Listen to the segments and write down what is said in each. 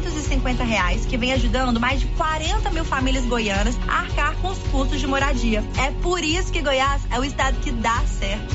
250 reais, que vem ajudando mais de 40 mil famílias goianas a arcar com os custos de moradia. É por isso que Goiás é o estado que dá certo.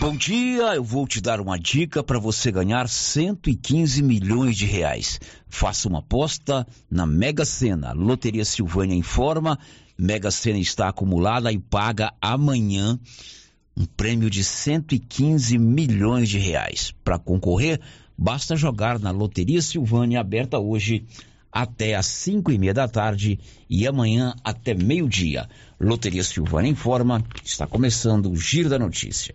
Bom dia, eu vou te dar uma dica para você ganhar 115 milhões de reais. Faça uma aposta na Mega Sena. Loteria Silvânia informa, Mega Sena está acumulada e paga amanhã um prêmio de 115 milhões de reais. Para concorrer, basta jogar na Loteria Silvânia aberta hoje até às 5 e meia da tarde e amanhã até meio-dia. Loteria Silvânia informa, está começando o Giro da Notícia.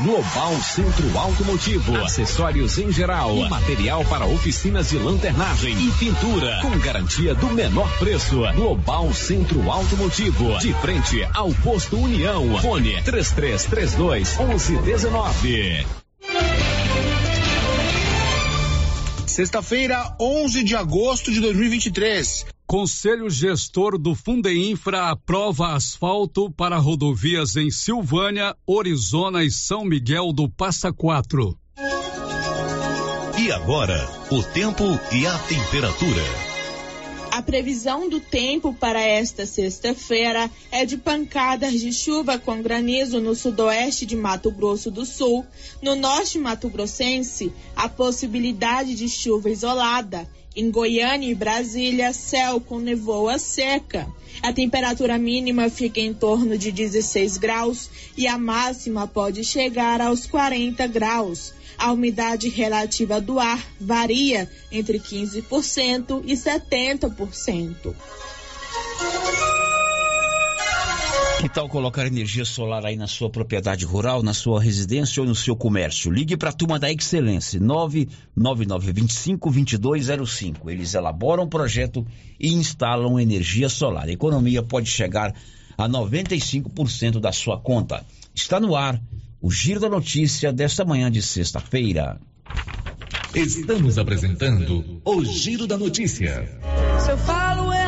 Global Centro Automotivo, acessórios em geral, material para oficinas de lanternagem e pintura, com garantia do menor preço. Global Centro Automotivo, de frente ao posto União. Fone 3332 1119. Sexta-feira, 11 de agosto de 2023. Conselho Gestor do Fundeinfra aprova asfalto para rodovias em Silvânia, Orizona e São Miguel do Passa Quatro. E agora, o tempo e a temperatura. A previsão do tempo para esta sexta-feira é de pancadas de chuva com granizo no sudoeste de Mato Grosso do Sul. No norte mato-grossense, a possibilidade de chuva isolada. Em Goiânia e Brasília, céu com nevoa seca. A temperatura mínima fica em torno de 16 graus e a máxima pode chegar aos 40 graus. A umidade relativa do ar varia entre 15% e 70%. Que tal colocar energia solar aí na sua propriedade rural, na sua residência ou no seu comércio? Ligue para a turma da Excelência, 99925-2205. Eles elaboram um projeto e instalam energia solar. A economia pode chegar a 95% da sua conta. Está no ar o Giro da Notícia desta manhã de sexta-feira. Estamos apresentando o Giro da Notícia. Se eu falo ando.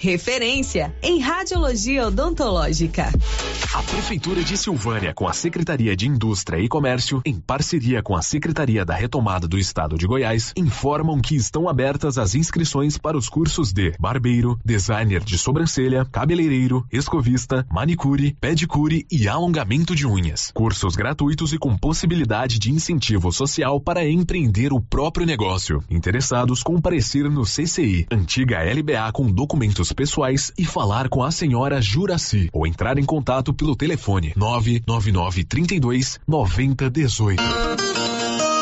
Referência em radiologia odontológica. A Prefeitura de Silvânia, com a Secretaria de Indústria e Comércio, em parceria com a Secretaria da Retomada do Estado de Goiás, informam que estão abertas as inscrições para os cursos de barbeiro, designer de sobrancelha, cabeleireiro, escovista, manicure, pedicure e alongamento de unhas. Cursos gratuitos e com possibilidade de incentivo social para empreender o próprio negócio. Interessados comparecer no CCI, antiga LBA com documentos pessoais e falar com a senhora Juraci ou entrar em contato pelo telefone 999 32 9018.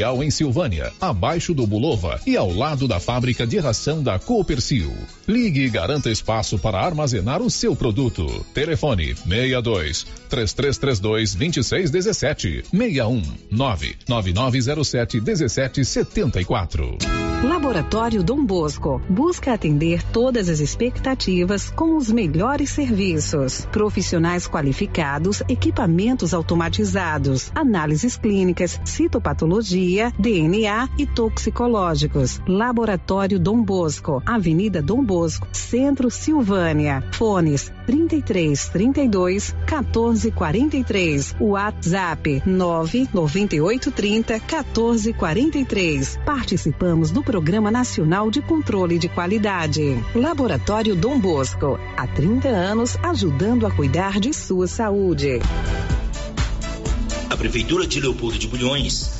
Industrial em Silvânia, abaixo do Bulova e ao lado da fábrica de ração da Coopercil. Ligue e garanta espaço para armazenar o seu produto. Telefone 62 3332 2617 61 99907 1774. Laboratório Dom Bosco busca atender todas as expectativas com os melhores serviços. Profissionais qualificados, equipamentos automatizados, análises clínicas, citopatologia DNA e toxicológicos. Laboratório Dom Bosco, Avenida Dom Bosco, Centro Silvânia. Fones 33 32 14 43. WhatsApp 998 30 14 43. Participamos do Programa Nacional de Controle de Qualidade. Laboratório Dom Bosco, há 30 anos ajudando a cuidar de sua saúde. A Prefeitura de Leopoldo de Bulhões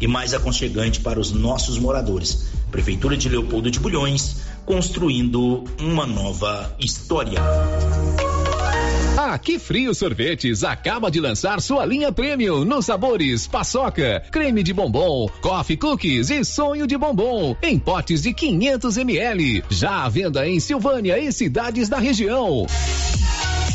e mais aconchegante para os nossos moradores. Prefeitura de Leopoldo de Bulhões, construindo uma nova história. A Que Frio Sorvetes acaba de lançar sua linha premium nos sabores paçoca, creme de bombom, coffee cookies e sonho de bombom em potes de 500 ml. Já à venda em Silvânia e cidades da região.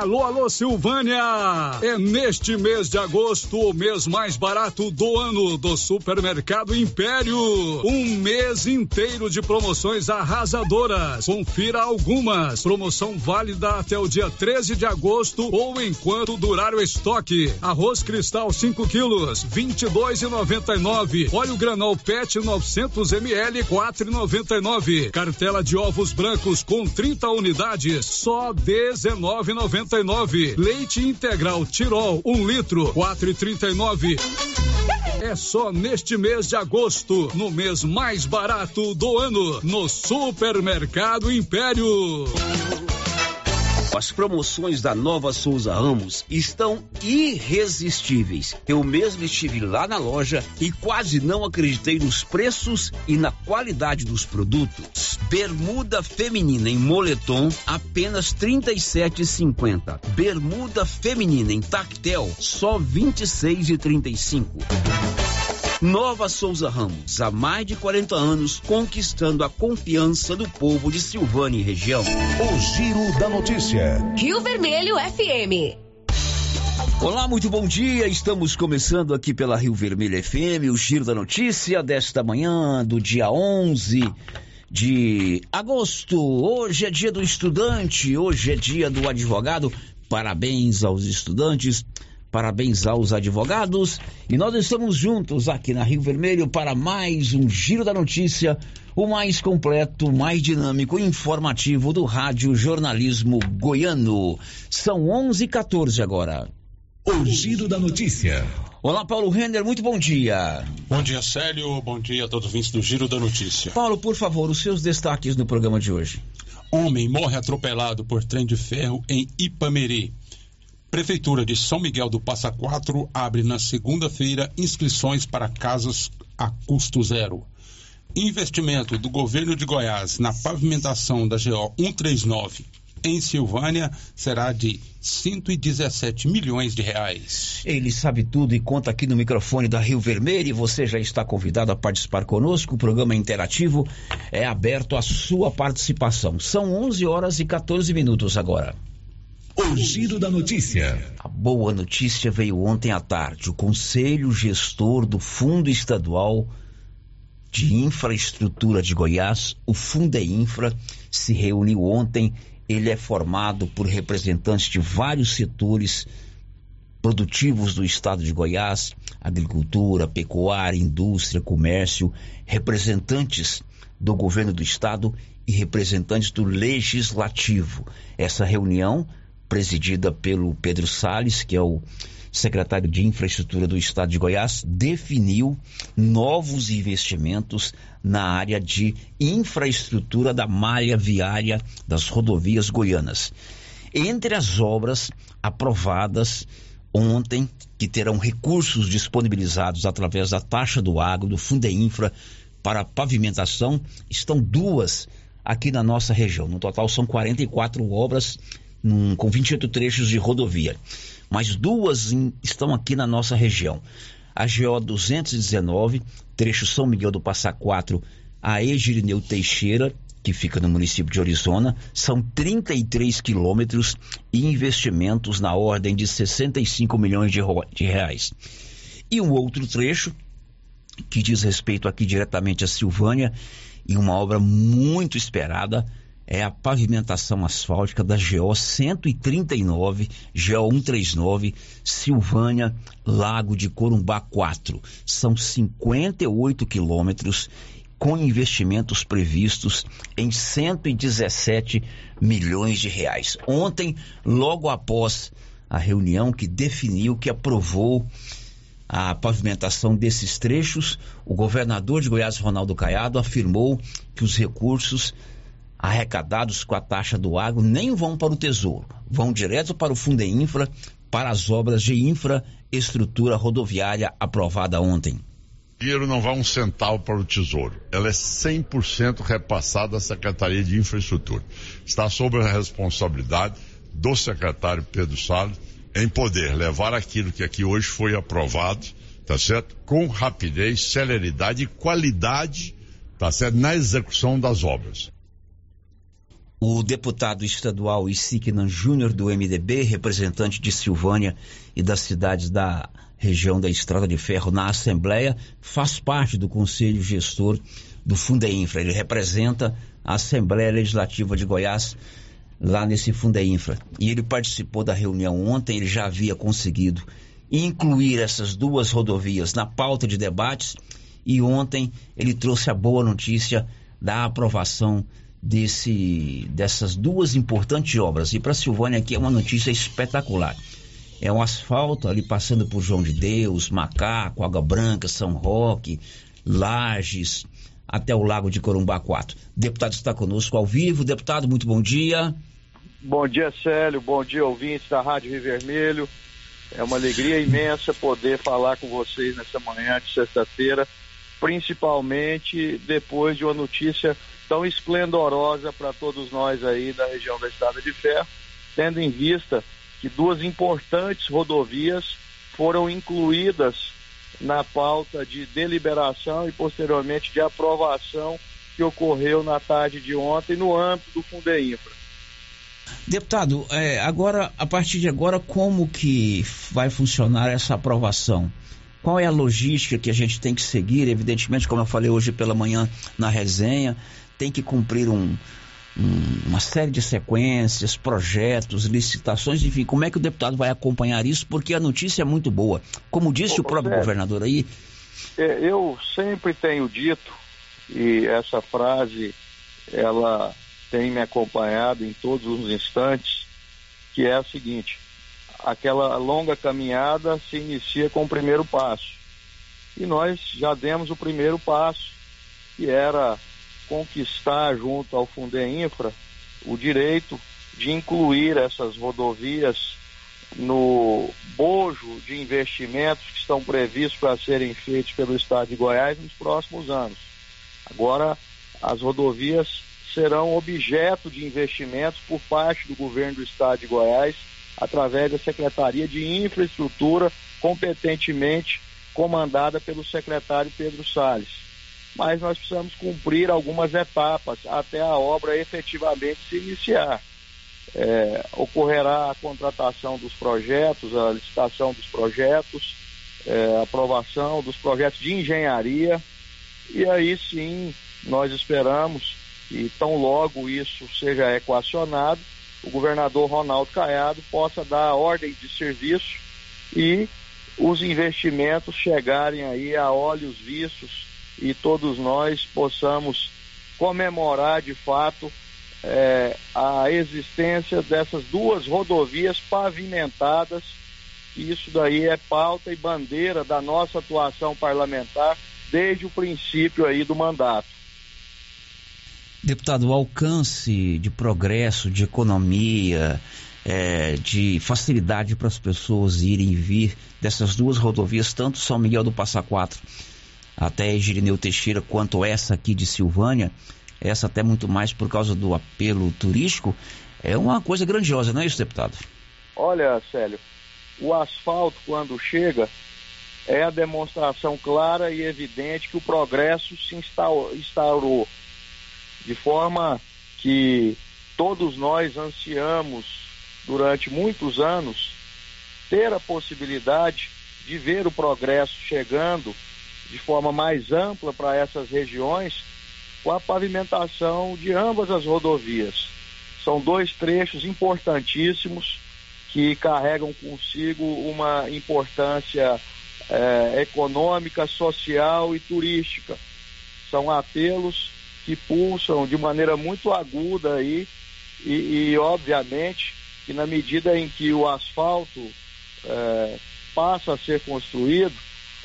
Alô, alô, Silvânia! É neste mês de agosto o mês mais barato do ano do Supermercado Império. Um mês inteiro de promoções arrasadoras. Confira algumas. Promoção válida até o dia 13 de agosto ou enquanto durar o estoque. Arroz cristal 5 quilos, 22,99. Óleo granol PET 900 ml, 4,99. Cartela de ovos brancos com 30 unidades, só 19,99. Leite integral Tirol, um litro, quatro e trinta e nove. É só neste mês de agosto, no mês mais barato do ano, no Supermercado Império. As promoções da Nova Souza Ramos estão irresistíveis. Eu mesmo estive lá na loja e quase não acreditei nos preços e na qualidade dos produtos. Bermuda feminina em moletom apenas R$ 37,50. Bermuda feminina em tactel só R$ 26,35. Nova Souza Ramos, há mais de 40 anos, conquistando a confiança do povo de Silvânia e região. O Giro da Notícia. Rio Vermelho FM. Olá, muito bom dia. Estamos começando aqui pela Rio Vermelho FM, o Giro da Notícia desta manhã do dia 11 de agosto. Hoje é dia do estudante, hoje é dia do advogado. Parabéns aos estudantes. Parabéns aos advogados e nós estamos juntos aqui na Rio Vermelho para mais um Giro da Notícia, o mais completo, mais dinâmico e informativo do Rádio Jornalismo Goiano. São 11:14 agora. O Giro da Notícia. Olá, Paulo Renner, muito bom dia. Bom dia, Célio. Bom dia a todos os vintes do Giro da Notícia. Paulo, por favor, os seus destaques no programa de hoje. Homem morre atropelado por trem de ferro em Ipameri. Prefeitura de São Miguel do Passa Quatro abre na segunda-feira inscrições para casas a custo zero. Investimento do governo de Goiás na pavimentação da GO 139 em Silvânia será de 117 milhões de reais. Ele sabe tudo e conta aqui no microfone da Rio Vermelho e você já está convidado a participar conosco. O programa interativo é aberto à sua participação. São 11 horas e 14 minutos agora. O Giro da Notícia. A boa notícia veio ontem à tarde. O Conselho Gestor do Fundo Estadual de Infraestrutura de Goiás, o Fundeinfra, se reuniu ontem. Ele é formado por representantes de vários setores produtivos do estado de Goiás, agricultura, pecuária, indústria, comércio, representantes do governo do estado e representantes do legislativo. Essa reunião, presidida pelo Pedro Salles, que é o secretário de Infraestrutura do Estado de Goiás, definiu novos investimentos na área de infraestrutura da malha viária das rodovias goianas. Entre as obras aprovadas ontem, que terão recursos disponibilizados através da taxa do agro, do Fundeinfra, para pavimentação, estão duas aqui na nossa região. No total são 44 obras com 28 trechos de rodovia mas duas em, estão aqui na nossa região. A GO 219, trecho São Miguel do Passa Quatro, a Egirineu Teixeira, que fica no município de Orizona, são 33 quilômetros e investimentos na ordem de 65 milhões de, de reais. E um outro trecho, que diz respeito aqui diretamente a Silvânia, e uma obra muito esperada, é a pavimentação asfáltica da GO 139, GO 139, Silvânia, Lago de Corumbá 4. São 58 quilômetros com investimentos previstos em 117 milhões de reais. Ontem, logo após a reunião que definiu, que aprovou a pavimentação desses trechos, o governador de Goiás, Ronaldo Caiado, afirmou que os recursos arrecadados com a taxa do agro nem vão para o Tesouro, vão direto para o Fundo Infra, para as obras de infraestrutura rodoviária aprovada ontem. O dinheiro não vai um centavo para o Tesouro. Ela é 100% repassada à Secretaria de Infraestrutura. Está sob a responsabilidade do secretário Pedro Salles em poder levar aquilo que aqui hoje foi aprovado, tá certo? Com rapidez, celeridade e qualidade, tá certo? Na execução das obras. O deputado estadual Isignan Júnior do MDB, representante de Silvânia e das cidades da região da Estrada de Ferro na Assembleia, faz parte do Conselho Gestor do Fundeinfra. Ele representa a Assembleia Legislativa de Goiás lá nesse Fundeinfra. E ele participou da reunião ontem, ele já havia conseguido incluir essas duas rodovias na pauta de debates e ontem ele trouxe a boa notícia da aprovação desse, dessas duas importantes obras. E para Silvânia aqui é uma notícia espetacular. É um asfalto ali passando por João de Deus, Macaco, Água Branca, São Roque, Lages, até o Lago de Corumbá 4. O deputado está conosco ao vivo. Deputado, muito bom dia. Bom dia, Célio. Bom dia, ouvintes da Rádio Rio Vermelho. É uma alegria imensa poder falar com vocês nessa manhã de sexta-feira, principalmente depois de uma notícia tão esplendorosa para todos nós aí da região da Estrada de Ferro, tendo em vista que duas importantes rodovias foram incluídas na pauta de deliberação e posteriormente de aprovação que ocorreu na tarde de ontem no âmbito do Fundeinfra. Deputado, é, agora, a partir de agora, como que vai funcionar essa aprovação? Qual é a logística que a gente tem que seguir? Evidentemente, como eu falei hoje pela manhã na resenha, tem que cumprir um, um, uma série de sequências, projetos, licitações, enfim, como é que o deputado vai acompanhar isso? Porque a notícia é muito boa. Como disse Ô, o próprio governador aí. É, eu sempre tenho dito, e essa frase ela tem me acompanhado em todos os instantes, que é a seguinte: aquela longa caminhada se inicia com o primeiro passo. E nós já demos o primeiro passo, que era conquistar junto ao Fundeinfra o direito de incluir essas rodovias no bojo de investimentos que estão previstos para serem feitos pelo Estado de Goiás nos próximos anos. Agora, as rodovias serão objeto de investimentos por parte do governo do Estado de Goiás, através da Secretaria de Infraestrutura, competentemente comandada pelo secretário Pedro Salles mas nós precisamos cumprir algumas etapas até a obra efetivamente se iniciar. É, ocorrerá a contratação dos projetos, a licitação dos projetos, é, a aprovação dos projetos de engenharia, e aí sim nós esperamos, e tão logo isso seja equacionado, o governador Ronaldo Caiado possa dar ordem de serviço e os investimentos chegarem aí a olhos vistos e todos nós possamos comemorar de fato é, a existência dessas duas rodovias pavimentadas. Isso daí é pauta e bandeira da nossa atuação parlamentar desde o princípio aí do mandato. Deputado, o alcance de progresso, de economia, é, de facilidade para as pessoas irem e vir dessas duas rodovias, tanto São Miguel do Passa Quatro até Girineu Teixeira, quanto essa aqui de Silvânia, essa até muito mais por causa do apelo turístico, é uma coisa grandiosa, não é isso, deputado? Olha, Célio, o asfalto, quando chega, é a demonstração clara e evidente que o progresso se instaurou, de forma que todos nós ansiamos, durante muitos anos, ter a possibilidade de ver o progresso chegando de forma mais ampla para essas regiões com a pavimentação de ambas as rodovias. São dois trechos importantíssimos que carregam consigo uma importância eh, econômica, social e turística. São apelos que pulsam de maneira muito aguda aí e, e obviamente que na medida em que o asfalto eh, passa a ser construído,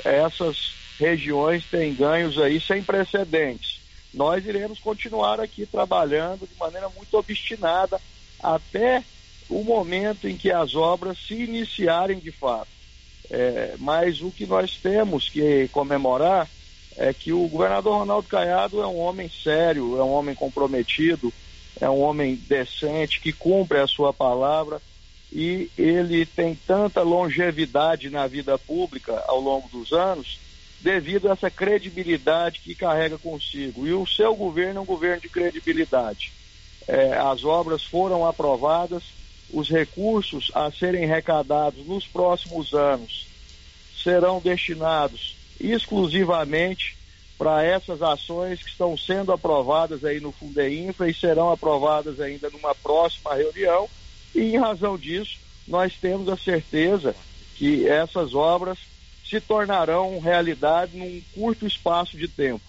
essas regiões têm ganhos aí sem precedentes nós iremos continuar aqui trabalhando de maneira muito obstinada até o momento em que as obras se iniciarem de fato. É, mas o que nós temos que comemorar é que o governador Ronaldo Caiado é um homem sério, é um homem comprometido, é um homem decente, que cumpre a sua palavra e ele tem tanta longevidade na vida pública ao longo dos anos devido a essa credibilidade que carrega consigo. E o seu governo é um governo de credibilidade. É, as obras foram aprovadas, os recursos a serem arrecadados nos próximos anos serão destinados exclusivamente para essas ações que estão sendo aprovadas aí no Fundeinfra e serão aprovadas ainda numa próxima reunião. E em razão disso, nós temos a certeza que essas obras se tornarão realidade num curto espaço de tempo.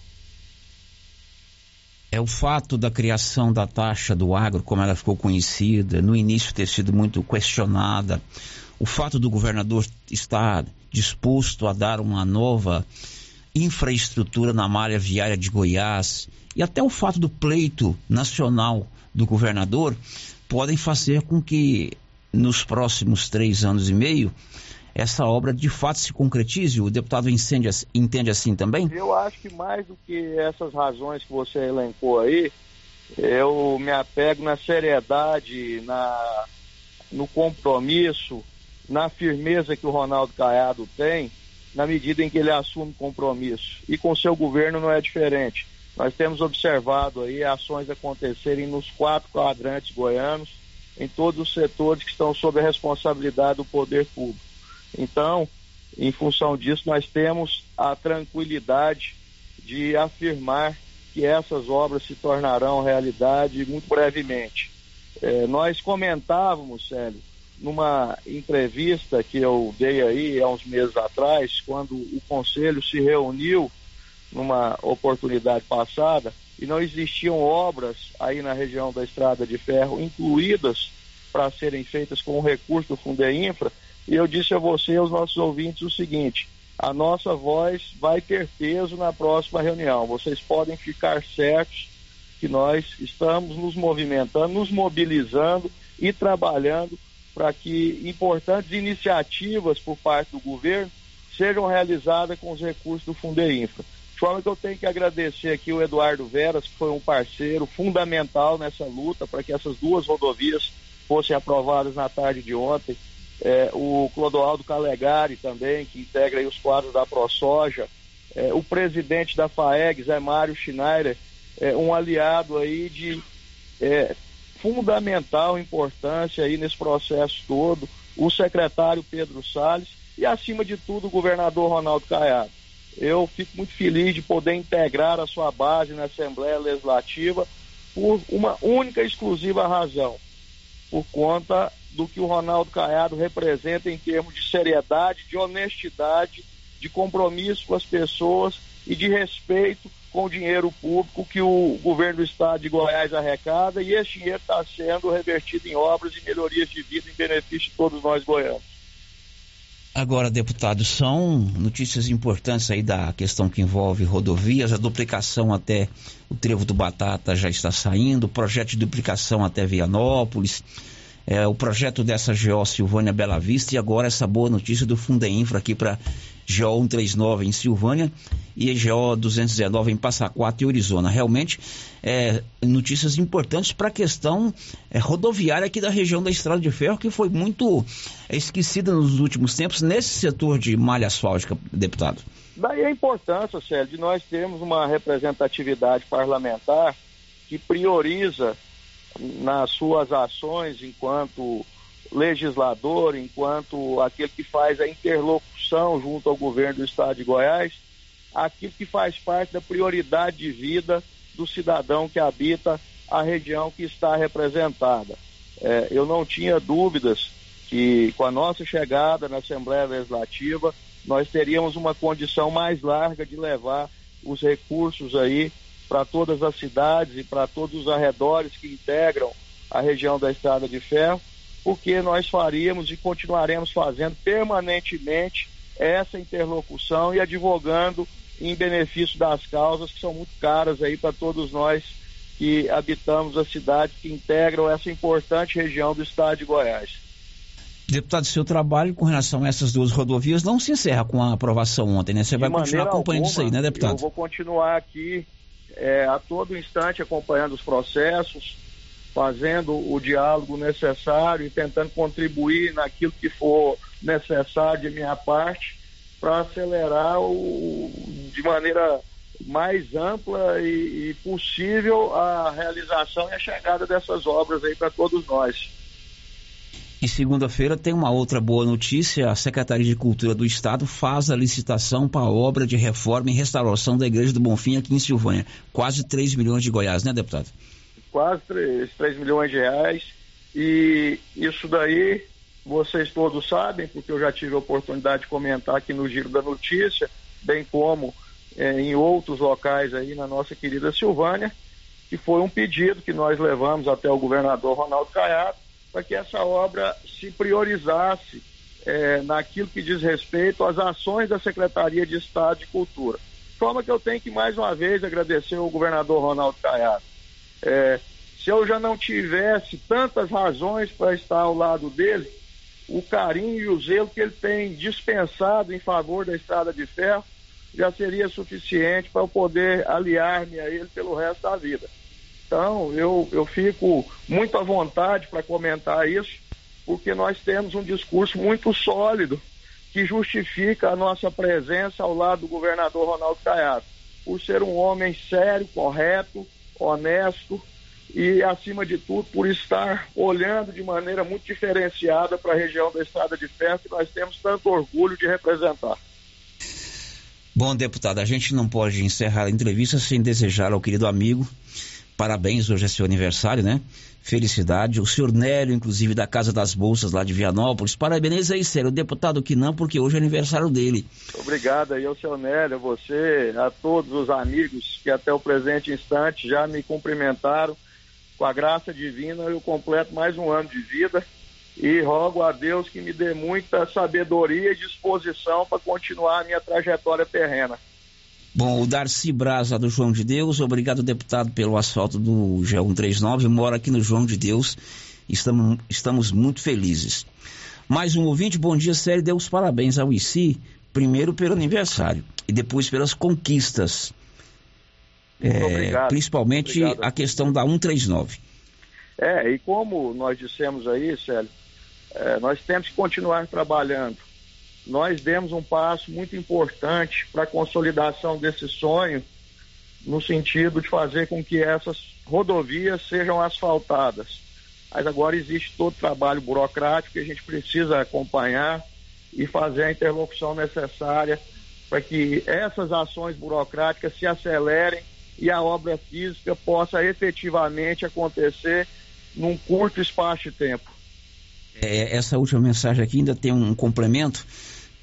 É o fato da criação da taxa do agro, como ela ficou conhecida, no início ter sido muito questionada, o fato do governador estar disposto a dar uma nova infraestrutura na malha viária de Goiás e até o fato do pleito nacional do governador podem fazer com que nos próximos três anos e meio essa obra de fato se concretize? O deputado incende, entende assim também? Eu acho que mais do que essas razões que você elencou aí, eu me apego na seriedade, na, no compromisso, na firmeza que o Ronaldo Caiado tem, na medida em que ele assume compromisso. E com seu governo não é diferente. Nós temos observado aí ações acontecerem nos quatro quadrantes goianos, em todos os setores que estão sob a responsabilidade do poder público. Então, em função disso, nós temos a tranquilidade de afirmar que essas obras se tornarão realidade muito brevemente. É, nós comentávamos, Célio, numa entrevista que eu dei aí há uns meses atrás, quando o Conselho se reuniu numa oportunidade passada e não existiam obras aí na região da Estrada de Ferro incluídas para serem feitas com o recurso do Fundeinfra, e eu disse a você e aos nossos ouvintes o seguinte: a nossa voz vai ter peso na próxima reunião. Vocês podem ficar certos que nós estamos nos movimentando, nos mobilizando e trabalhando para que importantes iniciativas por parte do governo sejam realizadas com os recursos do Fundeinfra. De forma que eu tenho que agradecer aqui o Eduardo Veras, que foi um parceiro fundamental nessa luta para que essas duas rodovias fossem aprovadas na tarde de ontem é, o Clodoaldo Calegari também, que integra os quadros da ProSoja, é, o presidente da FAEG, Zé Mário Schneider, é, um aliado aí de é, fundamental importância aí nesse processo todo, o secretário Pedro Salles e, acima de tudo, o governador Ronaldo Caiado. Eu fico muito feliz de poder integrar a sua base na Assembleia Legislativa por uma única e exclusiva razão, por conta do que o Ronaldo Caiado representa em termos de seriedade, de honestidade, de compromisso com as pessoas e de respeito com o dinheiro público que o governo do estado de Goiás arrecada e esse dinheiro está sendo revertido em obras e melhorias de vida em benefício de todos nós goianos. Agora, deputado, são notícias importantes aí da questão que envolve rodovias, a duplicação até o Trevo do Batata já está saindo, o projeto de duplicação até Vianópolis, é, o projeto dessa GO Silvânia Bela Vista e agora essa boa notícia do Fundeinfra aqui para GO 139 em Silvânia e GO 219 em Passa Quatro e Arizona. Realmente, é, notícias importantes para a questão é, rodoviária aqui da região da Estrada de Ferro, que foi muito é, esquecida nos últimos tempos nesse setor de malha asfáltica, deputado. Daí a importância, Célio, de nós termos uma representatividade parlamentar que prioriza nas suas ações enquanto legislador, enquanto aquele que faz a interlocução junto ao governo do estado de Goiás, aquilo que faz parte da prioridade de vida do cidadão que habita a região que está representada. É, eu não tinha dúvidas que com a nossa chegada na Assembleia Legislativa nós teríamos uma condição mais larga de levar os recursos aí para todas as cidades e para todos os arredores que integram a região da Estrada de Ferro, porque nós faríamos e continuaremos fazendo permanentemente essa interlocução e advogando em benefício das causas que são muito caras aí para todos nós que habitamos as cidades que integram essa importante região do estado de Goiás. Deputado, seu trabalho com relação a essas duas rodovias não se encerra com a aprovação ontem, né? Você de vai continuar acompanhando alguma, isso aí, né, deputado? Eu vou continuar aqui é, a todo instante acompanhando os processos, fazendo o diálogo necessário e tentando contribuir naquilo que for necessário de minha parte para acelerar o, de maneira mais ampla e, e possível a realização e a chegada dessas obras aí para todos nós. E segunda-feira tem uma outra boa notícia: a Secretaria de Cultura do Estado faz a licitação para a obra de reforma e restauração da Igreja do Bonfim aqui em Silvânia. Quase 3 milhões de Goiás, né, deputado? Quase 3, 3 milhões de reais. E isso daí vocês todos sabem, porque eu já tive a oportunidade de comentar aqui no Giro da Notícia, bem como é, em outros locais aí na nossa querida Silvânia, que foi um pedido que nós levamos até o governador Ronaldo Caiado para que essa obra se priorizasse é, naquilo que diz respeito às ações da Secretaria de Estado de Cultura. De forma que eu tenho que mais uma vez agradecer ao governador Ronaldo Caiado. É, se eu já não tivesse tantas razões para estar ao lado dele, o carinho e o zelo que ele tem dispensado em favor da Estrada de Ferro já seria suficiente para eu poder aliar-me a ele pelo resto da vida. Então, eu, eu fico muito à vontade para comentar isso, porque nós temos um discurso muito sólido que justifica a nossa presença ao lado do governador Ronaldo Caiado, por ser um homem sério, correto, honesto e, acima de tudo, por estar olhando de maneira muito diferenciada para a região da Estrada de Ferro que nós temos tanto orgulho de representar. Bom, deputado, a gente não pode encerrar a entrevista sem desejar ao querido amigo Parabéns, hoje é seu aniversário, né? Felicidade. O senhor Nélio, inclusive, da Casa das Bolsas lá de Vianópolis. Parabéns aí, sério. O deputado que não, porque hoje é aniversário dele. Obrigado aí ao seu Nélio, a você, a todos os amigos que até o presente instante já me cumprimentaram. Com a graça divina, eu completo mais um ano de vida e rogo a Deus que me dê muita sabedoria e disposição para continuar a minha trajetória terrena. Bom, o Darcy Braza do João de Deus, obrigado deputado pelo asfalto do G139, mora aqui no João de Deus, estamos, estamos muito felizes. Mais um ouvinte, bom dia, sério, Deus parabéns ao ICI, primeiro pelo aniversário e depois pelas conquistas. É. Principalmente obrigado. a questão da 139. É, e como nós dissemos aí, Célio, é, nós temos que continuar trabalhando nós demos um passo muito importante para a consolidação desse sonho, no sentido de fazer com que essas rodovias sejam asfaltadas. Mas agora existe todo o trabalho burocrático que a gente precisa acompanhar e fazer a interlocução necessária para que essas ações burocráticas se acelerem e a obra física possa efetivamente acontecer num curto espaço de tempo. é, essa última mensagem aqui ainda tem um complemento.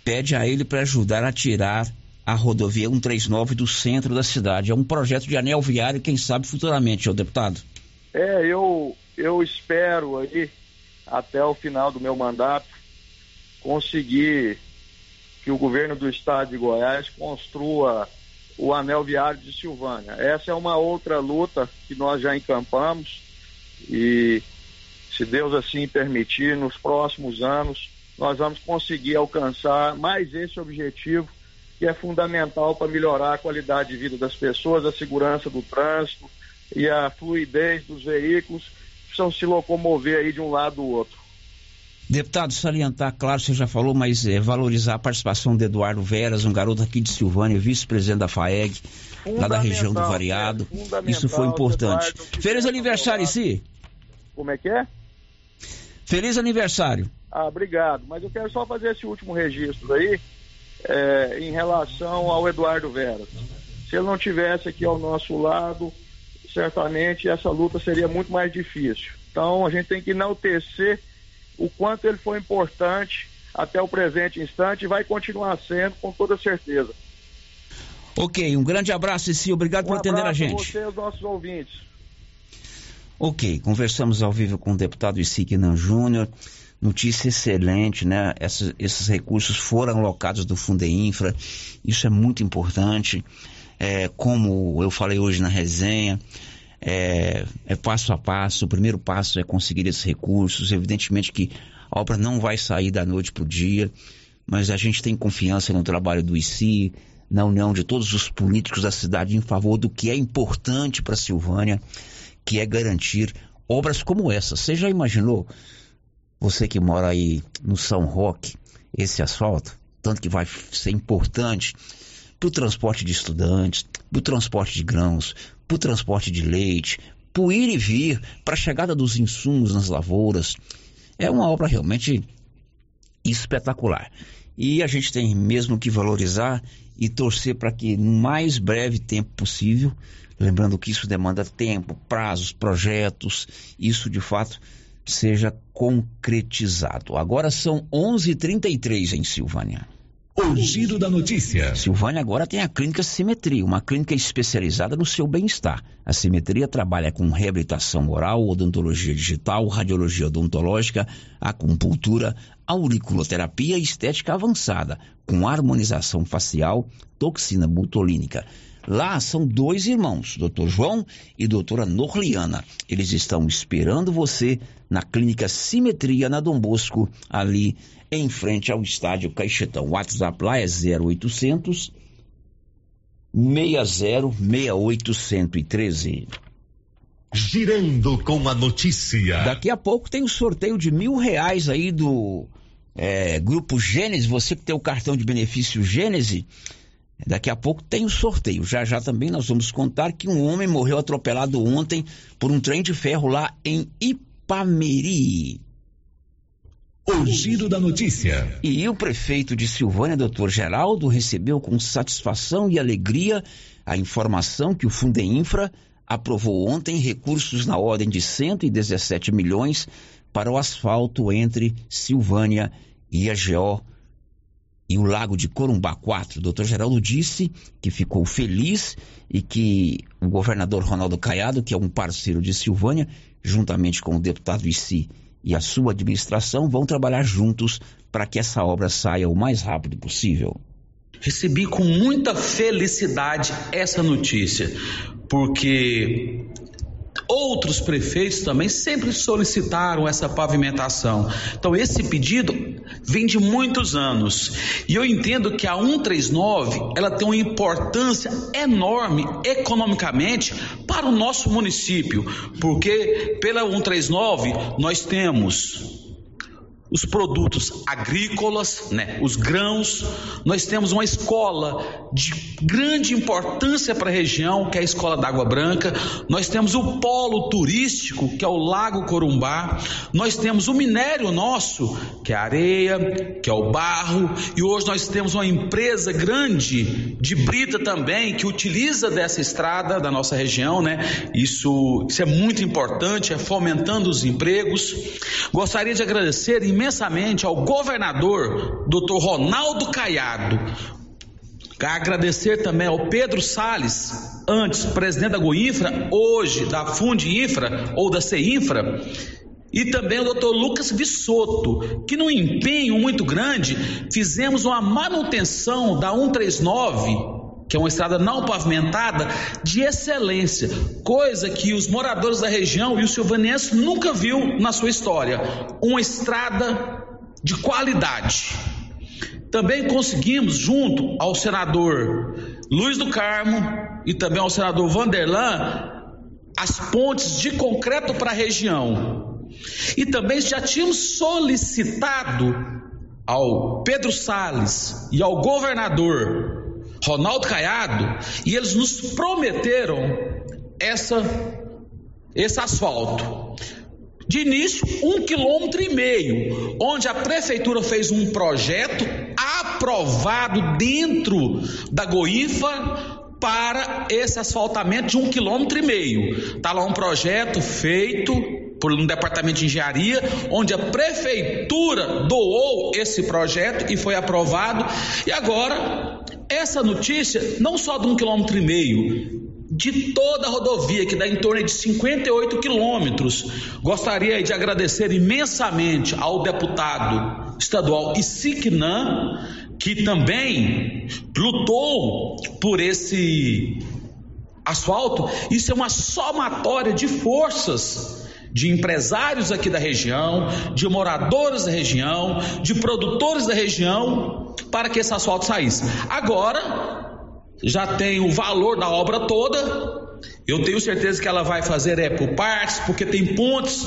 Pede a ele para ajudar a tirar a rodovia 139 do centro da cidade. É um projeto de anel viário, quem sabe futuramente, senhor deputado. É, eu, eu espero aí, até o final do meu mandato, conseguir que o governo do estado de Goiás construa o anel viário de Silvânia. Essa é uma outra luta que nós já encampamos e, se Deus assim permitir, nos próximos anos nós vamos conseguir alcançar mais esse objetivo que é fundamental para melhorar a qualidade de vida das pessoas, a segurança do trânsito e a fluidez dos veículos que precisam se locomover aí de um lado do outro. Deputado, salientar, claro, você já falou, mas é, valorizar a participação de Eduardo Veras, um garoto aqui de Silvânia, vice-presidente da FAEG, lá da região do Variado. É, Isso foi importante. Eduardo, Feliz aniversário, Si. Como é que é? Feliz aniversário. Ah, obrigado. Mas eu quero só fazer esse último registro aí, é, em relação ao Eduardo Veras. Se ele não tivesse aqui ao nosso lado, certamente essa luta seria muito mais difícil. Então a gente tem que enaltecer o quanto ele foi importante até o presente instante e vai continuar sendo com toda certeza. Ok, um grande abraço, Cici. Obrigado um por atender a gente. você e os nossos ouvintes. Ok, conversamos ao vivo com o deputado Isignan Júnior. Notícia excelente, né? Essas, esses recursos foram alocados do Fundeinfra. Isso é muito importante. É, como eu falei hoje na resenha, é, é passo a passo. O primeiro passo é conseguir esses recursos. Evidentemente que a obra não vai sair da noite para o dia, mas a gente tem confiança no trabalho do ICI, na união de todos os políticos da cidade em favor do que é importante para Silvânia, que é garantir obras como essa. Você já imaginou, você que mora aí no São Roque, esse asfalto, tanto que vai ser importante para o transporte de estudantes, para o transporte de grãos, para o transporte de leite, para o ir e vir, para a chegada dos insumos nas lavouras. É uma obra realmente espetacular. E a gente tem mesmo que valorizar e torcer para que no mais breve tempo possível, lembrando que isso demanda tempo, prazos, projetos, isso de fato seja concretizado. Agora são 11:33 em Silvânia. O giro da notícia. Silvânia agora tem a clínica Simetria, uma clínica especializada no seu bem-estar. A Simetria trabalha com reabilitação oral, odontologia digital, radiologia odontológica, acupuntura, auriculoterapia e estética avançada, com harmonização facial, toxina butolínica. Lá são dois irmãos, Dr. João e doutora Norliana. Eles estão esperando você na clínica Simetria na Dom Bosco, ali em frente ao estádio Caixetão. O WhatsApp lá é 0800 606813. Girando com a notícia. Daqui a pouco tem o um sorteio de mil reais aí do é, Grupo Gênesis. Você que tem o cartão de benefício Gênesis, daqui a pouco tem o um sorteio. Já já também nós vamos contar que um homem morreu atropelado ontem por um trem de ferro lá em Ipameri. O giro da notícia. E o prefeito de Silvânia, doutor Geraldo, recebeu com satisfação e alegria a informação que o Fundeinfra aprovou ontem recursos na ordem de 117 milhões para o asfalto entre Silvânia e a GO e o Lago de Corumbá 4. O doutor Geraldo disse que ficou feliz e que o governador Ronaldo Caiado, que é um parceiro de Silvânia, juntamente com o deputado Issi e a sua administração vão trabalhar juntos para que essa obra saia o mais rápido possível. Recebi com muita felicidade essa notícia, porque Outros prefeitos também sempre solicitaram essa pavimentação. Então, esse pedido vem de muitos anos. E eu entendo que a 139 ela tem uma importância enorme economicamente para o nosso município, porque pela 139 nós temos os produtos agrícolas, né, os grãos. Nós temos uma escola de grande importância para a região, que é a Escola da Água Branca. Nós temos o polo turístico, que é o Lago Corumbá. Nós temos o minério nosso, que é a areia, que é o barro. E hoje nós temos uma empresa grande de brita também, que utiliza dessa estrada da nossa região, né? Isso, isso é muito importante, é fomentando os empregos. Gostaria de agradecer imensamente imensamente ao governador, doutor Ronaldo Caiado. Agradecer também ao Pedro Sales, antes presidente da Goinfra, hoje da Fundinfra ou da Ceinfra, e também o doutor Lucas Vissoto, que num empenho muito grande fizemos uma manutenção da 139 que é uma estrada não pavimentada, de excelência, coisa que os moradores da região e os silvanenses nunca viu na sua história. Uma estrada de qualidade. Também conseguimos, junto ao senador Luiz do Carmo e também ao senador Vanderlan, as pontes de concreto para a região. E também já tínhamos solicitado ao Pedro Sales e ao governador Ronaldo Caiado, e eles nos prometeram essa, esse asfalto. De início, um quilômetro e meio, onde a prefeitura fez um projeto aprovado dentro da Goifa para esse asfaltamento de um quilômetro e meio. Está lá um projeto feito por um departamento de engenharia, onde a prefeitura doou esse projeto e foi aprovado. E agora essa notícia, não só de um quilômetro e meio, de toda a rodovia, que dá em torno de 58 quilômetros. Gostaria de agradecer imensamente ao deputado estadual Isiquinã, que também lutou por esse asfalto. Isso é uma somatória de forças de empresários aqui da região, de moradores da região, de produtores da região, para que esse asfalto saísse. Agora, já tem o valor da obra toda, eu tenho certeza que ela vai fazer é por partes, porque tem pontes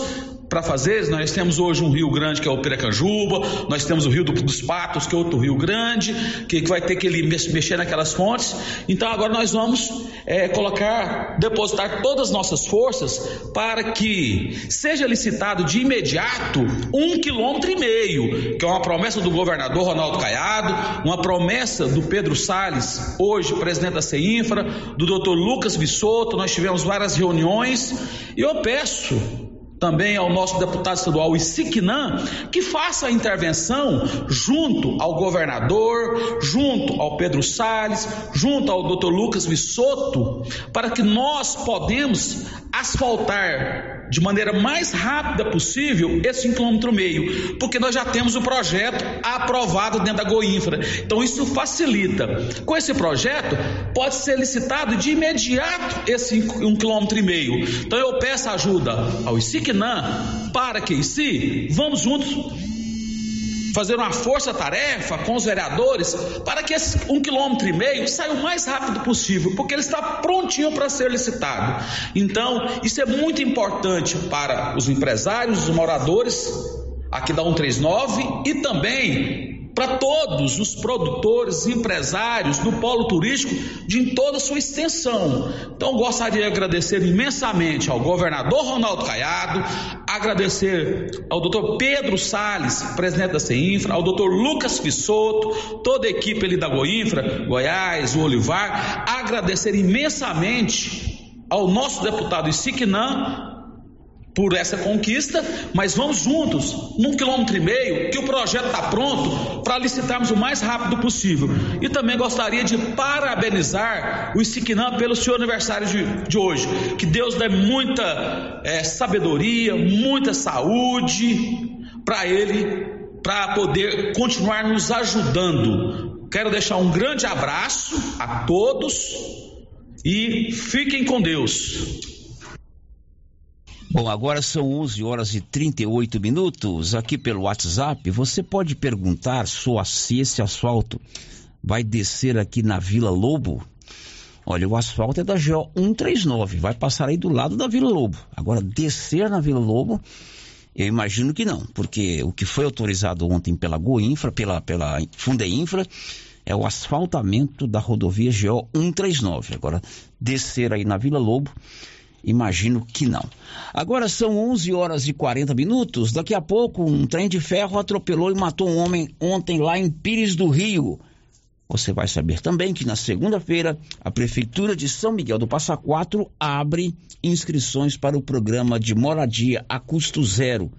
para fazer. Nós temos hoje um rio grande que é o Piracanjuba, nós temos o Rio dos Patos, que é outro rio grande, que, vai ter que ele mexer naquelas fontes. Então agora nós vamos é, colocar, depositar todas as nossas forças para que seja licitado de imediato um quilômetro e meio, que é uma promessa do governador Ronaldo Caiado, uma promessa do Pedro Salles, hoje presidente da CEINFRA, do doutor Lucas Vissoto, nós tivemos várias reuniões e eu peço também ao nosso deputado estadual Isiquinã, que faça a intervenção junto ao governador, junto ao Pedro Salles, junto ao doutor Lucas Vissoto, para que nós podemos asfaltar de maneira mais rápida possível esse um quilômetro meio, porque nós já temos o projeto aprovado dentro da Goinfra. Então isso facilita. Com esse projeto pode ser licitado de imediato esse um quilômetro e meio. Então eu peço ajuda ao Isiquinã para que se vamos juntos fazer uma força-tarefa com os vereadores para que esse um quilômetro e meio saia o mais rápido possível, porque ele está prontinho para ser licitado. Então, isso é muito importante para os empresários, os moradores aqui da 139 e também para todos os produtores, empresários do polo turístico de em toda a sua extensão. Então gostaria de agradecer imensamente ao governador Ronaldo Caiado, agradecer ao doutor Pedro Sales, presidente da CEINFRA, ao doutor Lucas Fissoto, toda a equipe ali da Goinfra, Goiás, o Olivar, agradecer imensamente ao nosso deputado Isiquinã, por essa conquista, mas vamos juntos, num quilômetro e meio, que o projeto está pronto para licitarmos o mais rápido possível. E também gostaria de parabenizar o Isiquinã pelo seu aniversário de, de hoje. Que Deus dê muita é, sabedoria, muita saúde para ele, para poder continuar nos ajudando. Quero deixar um grande abraço a todos e fiquem com Deus. Bom, agora são 11 horas e 38 minutos. Aqui pelo WhatsApp, você pode perguntar se esse asfalto vai descer aqui na Vila Lobo. Olha, o asfalto é da GO 139, vai passar aí do lado da Vila Lobo. Agora, descer na Vila Lobo, Eu imagino que não, porque o que foi autorizado ontem pela Goinfra, pela, pela Fundeinfra, é o asfaltamento da rodovia GO 139. Agora, descer aí na Vila Lobo, imagino que não. Agora são 11 horas e 40 minutos. Daqui a pouco, um trem de ferro atropelou e matou um homem ontem lá em Pires do Rio. Você vai saber também que na segunda-feira a Prefeitura de São Miguel do Passa Quatro abre inscrições para o programa de moradia a custo zero.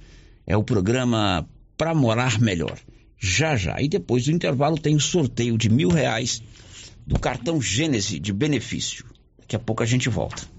É o programa para morar melhor. Já já. E depois do intervalo tem o sorteio de mil reais do cartão Gênese de benefício. Daqui a pouco a gente volta.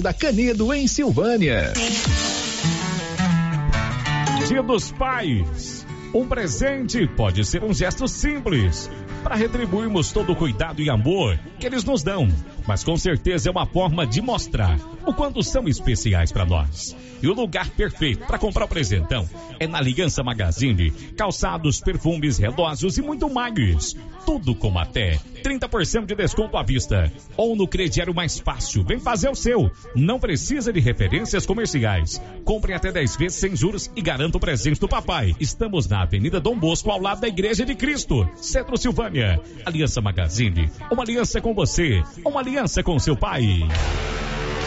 da Canedo, em Silvânia. Dia dos Pais. Um presente pode ser um gesto simples para retribuirmos todo o cuidado e amor que eles nos dão, mas com certeza é uma forma de mostrar o quanto são especiais para nós. E o lugar perfeito para comprar o presentão é na Aliança Magazine, calçados, perfumes, relógios e muito mais. Tudo com até 30% de desconto à vista. Ou no crediário mais fácil. Vem fazer o seu. Não precisa de referências comerciais. Compre até 10 vezes sem juros e garanta o presente do papai. Estamos na Avenida Dom Bosco, ao lado da Igreja de Cristo. Centro Silvânia. Aliança Magazine. Uma aliança com você. Uma aliança com seu pai.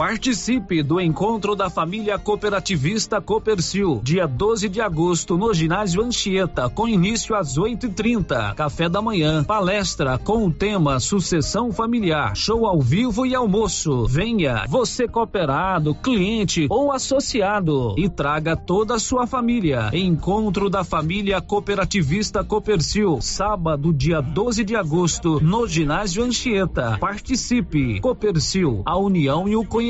Participe do encontro da família cooperativista Copercil, dia 12 de agosto, no ginásio Anchieta, com início às 8h30. Café da manhã, palestra com o tema Sucessão Familiar, show ao vivo e almoço. Venha, você cooperado, cliente ou associado, e traga toda a sua família. Encontro da família cooperativista Copercil, sábado, dia 12 de agosto, no ginásio Anchieta. Participe. Copercil, a união e o conhecimento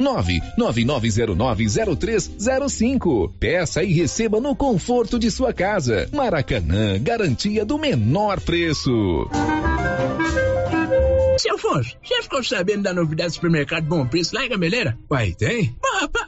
999090305. Peça e receba no conforto de sua casa. Maracanã, garantia do menor preço. Seu Afonso, já ficou sabendo da novidade do supermercado Bom Preço lá em Gameleira? Uai, tem? Rapaz,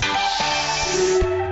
Yeah.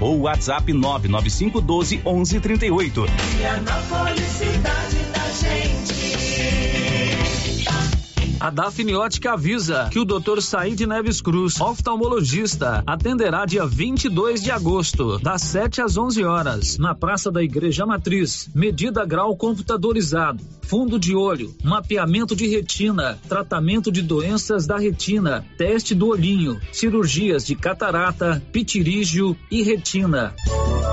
ou WhatsApp 99512 1138. Vianópolis, cidade da gente. A Dafniótica avisa que o Dr. Said Neves Cruz, oftalmologista, atenderá dia 22 de agosto, das 7 às 11 horas, na Praça da Igreja Matriz. Medida grau computadorizado, fundo de olho, mapeamento de retina, tratamento de doenças da retina, teste do olhinho, cirurgias de catarata, pitirígio e retina.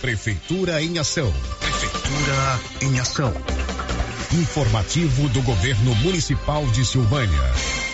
Prefeitura em Ação. Prefeitura em Ação. Informativo do Governo Municipal de Silvânia.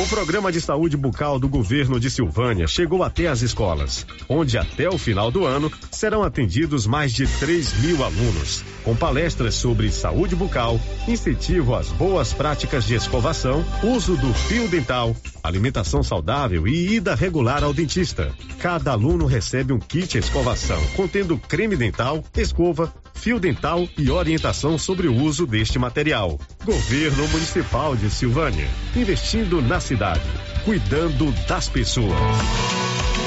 O programa de saúde bucal do governo de Silvânia chegou até as escolas, onde até o final do ano serão atendidos mais de 3 mil alunos, com palestras sobre saúde bucal, incentivo às boas práticas de escovação, uso do fio dental, alimentação saudável e ida regular ao dentista. Cada aluno recebe um kit escovação contendo creme dental, escova, fio dental e orientação sobre o uso deste material. Governo Municipal de Silvânia, investindo na cidade, cuidando das pessoas.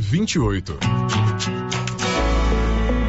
28.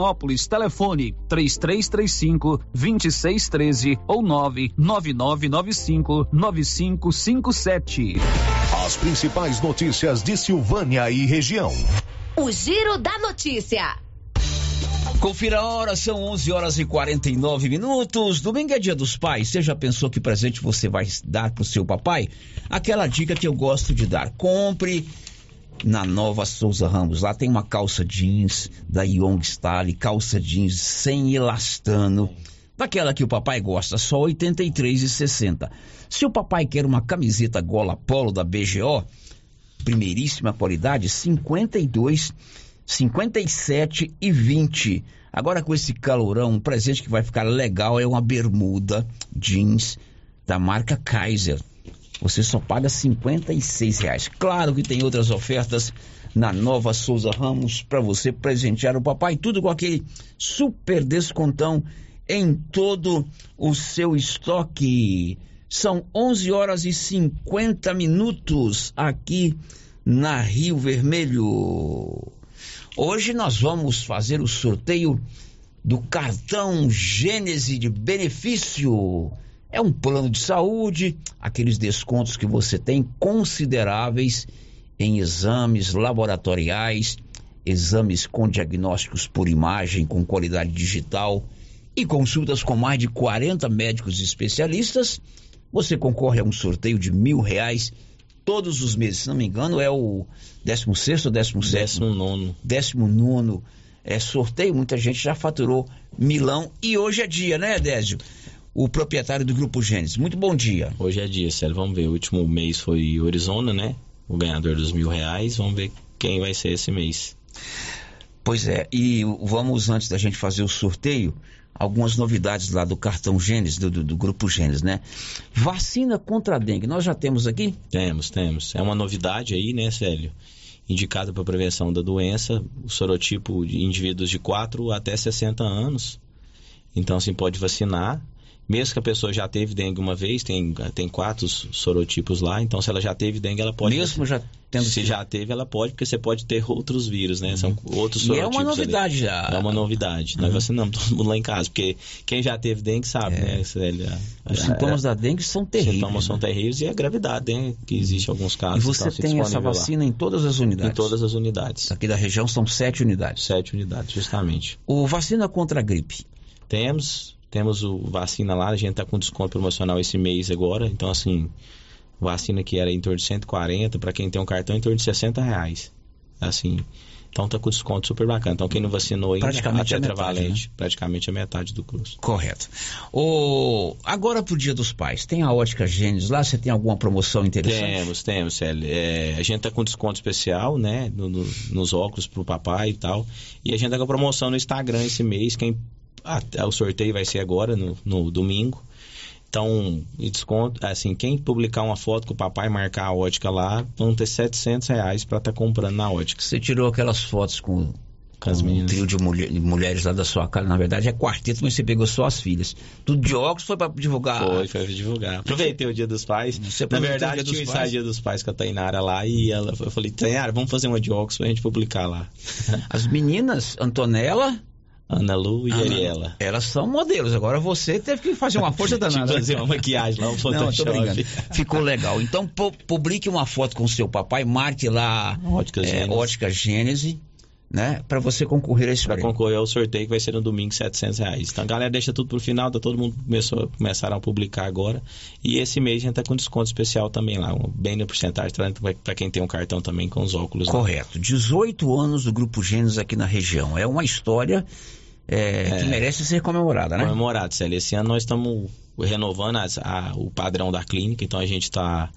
Vianópolis. Telefone 3335 2613 ou 99995 9557. As principais notícias de Silvânia e região. O Giro da Notícia. Confira a hora, são 11 horas e 49 minutos. Domingo é dia dos pais. Você já pensou que presente você vai dar pro seu papai? Aquela dica que eu gosto de dar. Compre na Nova Souza Ramos. Lá tem uma calça jeans da Young Style, calça jeans sem elastano. Daquela que o papai gosta, só R$ 83,60. Se o papai quer uma camiseta gola polo da BGO, primeiríssima qualidade, 52 57 e 20. Agora com esse calorão, um presente que vai ficar legal é uma bermuda jeans da marca Kaiser. Você só paga 56 reais. Claro que tem outras ofertas na Nova Souza Ramos para você presentear o papai, tudo com aquele super descontão em todo o seu estoque. São 11 horas e 50 minutos aqui na Rio Vermelho. Hoje nós vamos fazer o sorteio do cartão Gênese de benefício. É um plano de saúde, aqueles descontos que você tem consideráveis em exames laboratoriais, exames com diagnósticos por imagem com qualidade digital e consultas com mais de 40 médicos especialistas. Você concorre a um sorteio de mil reais todos os meses. Se não me engano, é o 16 ou 17? 19. 19 é sorteio. Muita gente já faturou milão. E hoje é dia, né, Désio? O proprietário do Grupo Gênesis. Muito bom dia. Hoje é dia, Célio. Vamos ver. O último mês foi Arizona, né? O ganhador dos mil reais. Vamos ver quem vai ser esse mês. Pois é. E vamos, antes da gente fazer o sorteio, algumas novidades lá do cartão Gênesis, do, do, do, grupo Gênesis, né? Vacina contra a dengue, nós já temos aqui? Temos, temos. É uma novidade aí, né, Célio? Indicada para prevenção da doença, o sorotipo de indivíduos de 4 até 60 anos. Então, assim, pode vacinar. Mesmo que a pessoa já teve dengue uma vez, tem, tem quatro sorotipos lá, então se ela já teve dengue, ela pode. Mesmo já tendo. Se já teve, ela pode, porque você pode ter outros vírus, né? São outros sorotipos. E é uma novidade ali. já. É uma novidade. Uhum. Nós vacinamos todo mundo lá em casa, porque quem já teve dengue sabe, É. né? Célia? Os sintomas da dengue são Os terríveis. sintomas são né? terríveis e a gravidade, né? Que existe alguns E casos. você então, tem essa disponível lá. vacina em todas as unidades? Em todas as unidades. Aqui da região são sete unidades. Sete unidades, justamente. O vacina contra a gripe. Temos, temos o vacina lá, a gente tá com desconto promocional esse mês agora, então assim, vacina que era em torno de 140, para quem tem um cartão em torno de 60 reais. Assim, então tá com desconto super bacana. Então quem não vacinou ainda, Praticamente a a metade, tetravalente, praticamente a metade do custo. Correto. O... Agora pro dia dos pais, tem a ótica Gênesis lá? Você tem alguma promoção interessante? Temos, temos, Célio. É, a gente tá com desconto especial, né? no- no- nos óculos pro papai e tal. E a gente tá com promoção no Instagram esse mês. Quem, a- o sorteio vai ser agora, no, no domingo. Então, e desconto, assim, quem publicar uma foto com o papai e marcar a ótica lá, vão ter 700 reais pra estar comprando na ótica. Você tirou aquelas fotos com, com um trio de, mulher- de mulheres lá da sua casa. Na verdade é quarteto, mas você pegou só as filhas. Tudo de óculos foi pra divulgar. Foi, foi pra divulgar. Aproveitei o Dia dos Pais. Você Na verdade, tinha o dos ensaio? Dia dos Pais com a Tainara lá e ela, eu falei, Tainara, vamos fazer uma de óculos pra gente publicar lá. As meninas, Antonella. Ana Lu e Ana- Ariela. Elas são modelos. Agora você teve que fazer uma força danada. fazer uma maquiagem lá, um Photoshop. brincando. Ficou legal. Então, pu- publique uma foto com seu papai, marque lá Ótica é, Gênese. Ótica Gênese, né? Pra você concorrer a esse Pra prêmio. concorrer ao sorteio que vai ser no domingo, 700 reais. Então, a galera deixa tudo pro final, tá todo mundo começou, começaram a publicar agora. E esse mês a gente tá com desconto especial também lá, um- bem na porcentagem, tá? pra quem tem um cartão também com os óculos. lá. Correto. 18 anos do Grupo Gênesis aqui na região. É uma história é, que merece ser comemorada, né? Comemorado, Célio. Esse ano nós estamos renovando as- a- o padrão da clínica, então a gente está.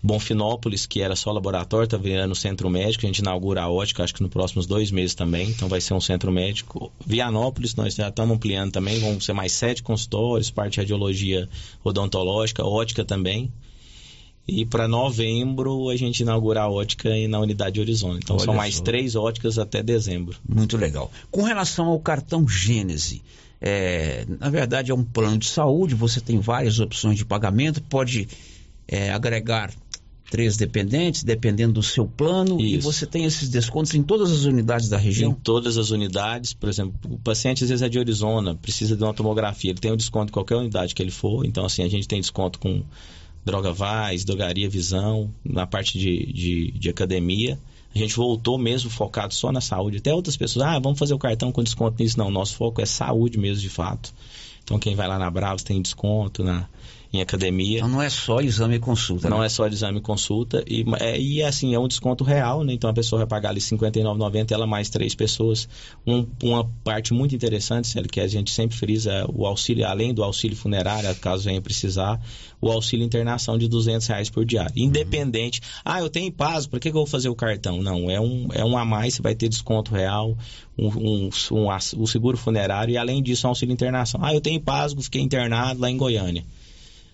Bonfinópolis, que era só laboratório, está virando centro médico. A gente inaugura a ótica, acho que nos próximos dois meses também. Então vai ser um centro médico. Vianópolis, nós já estamos ampliando também. Vão ser mais sete consultórios, parte de radiologia odontológica, ótica também. E para novembro a gente inaugura a ótica aí na unidade Horizonte. Então Olha são mais só. três óticas até dezembro. Muito legal. Com relação ao cartão Gênese, é, na verdade é um plano de saúde, você tem várias opções de pagamento, pode é, agregar três dependentes, dependendo do seu plano, e Isso. você tem esses descontos em todas as unidades da região? Em todas as unidades, por exemplo, o paciente às vezes é de Arizona, precisa de uma tomografia, ele tem um desconto em qualquer unidade que ele for, então assim, a gente tem desconto com Droga Vaz, Drogaria Visão, na parte de, de, de academia. A gente voltou mesmo focado só na saúde. Até outras pessoas, ah, vamos fazer o cartão com desconto nisso. Não, nosso foco é saúde mesmo, de fato. Então quem vai lá na Bravos tem desconto na, em academia. Então não é só exame e consulta. Não né? é só exame e consulta. E, é, e assim, é um desconto real, né? Então a pessoa vai pagar ali R$ 59,90, ela mais três pessoas. Um- uma parte muito interessante, Célio, que a gente sempre frisa é o auxílio, além do auxílio funerário, caso venha precisar, o auxílio internação de 200 reais por diário. Independente. Ah, eu tenho paz, por que, que eu vou fazer o cartão? Não, é um, é um a mais, você vai ter desconto real, um, um, um, ass- o seguro funerário e além disso, um auxílio internação. Ah, eu tenho paz, fiquei internado lá em Goiânia.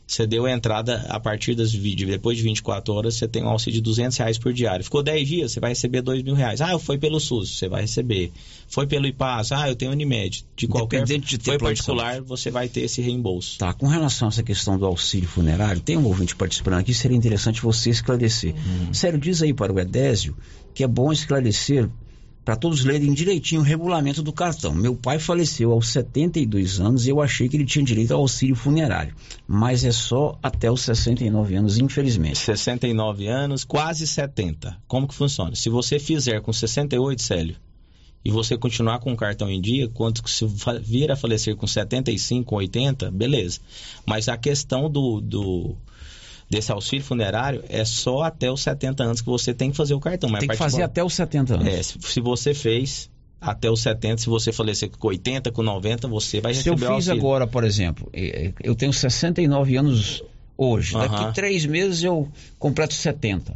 Você deu a entrada a partir das vídeos, depois de 24 horas, você tem um auxílio de 200 reais por diário. Ficou 10 dias, você vai receber 2 mil reais. Ah, eu fui pelo SUS, você vai receber. Foi pelo IPAS, ah, eu tenho Unimed. De qualquer de foi particular, você vai ter esse reembolso. Tá, com relação a essa questão do auxílio funerário, tem um ouvinte participando aqui, seria interessante você esclarecer. Sério, diz aí para o Edésio que é bom esclarecer para todos lerem direitinho o regulamento do cartão. Meu pai faleceu aos 72 anos e eu achei que ele tinha direito ao auxílio funerário, mas é só até os 69 anos, infelizmente. 69 anos, quase 70. Como que funciona? Se você fizer com 68, Célio, e você continuar com o cartão em dia, quando que se vir a falecer com 75, 80, beleza. Mas a questão do, do- desse auxílio funerário é só até os 70 anos que você tem que fazer o cartão. Mas Tem que fazer até os 70 anos. É, se, se você fez até os 70, se você falecer com 80, com 90, você vai Se eu receber fiz agora, por exemplo, eu tenho 69 anos hoje, daqui três meses eu completo 70.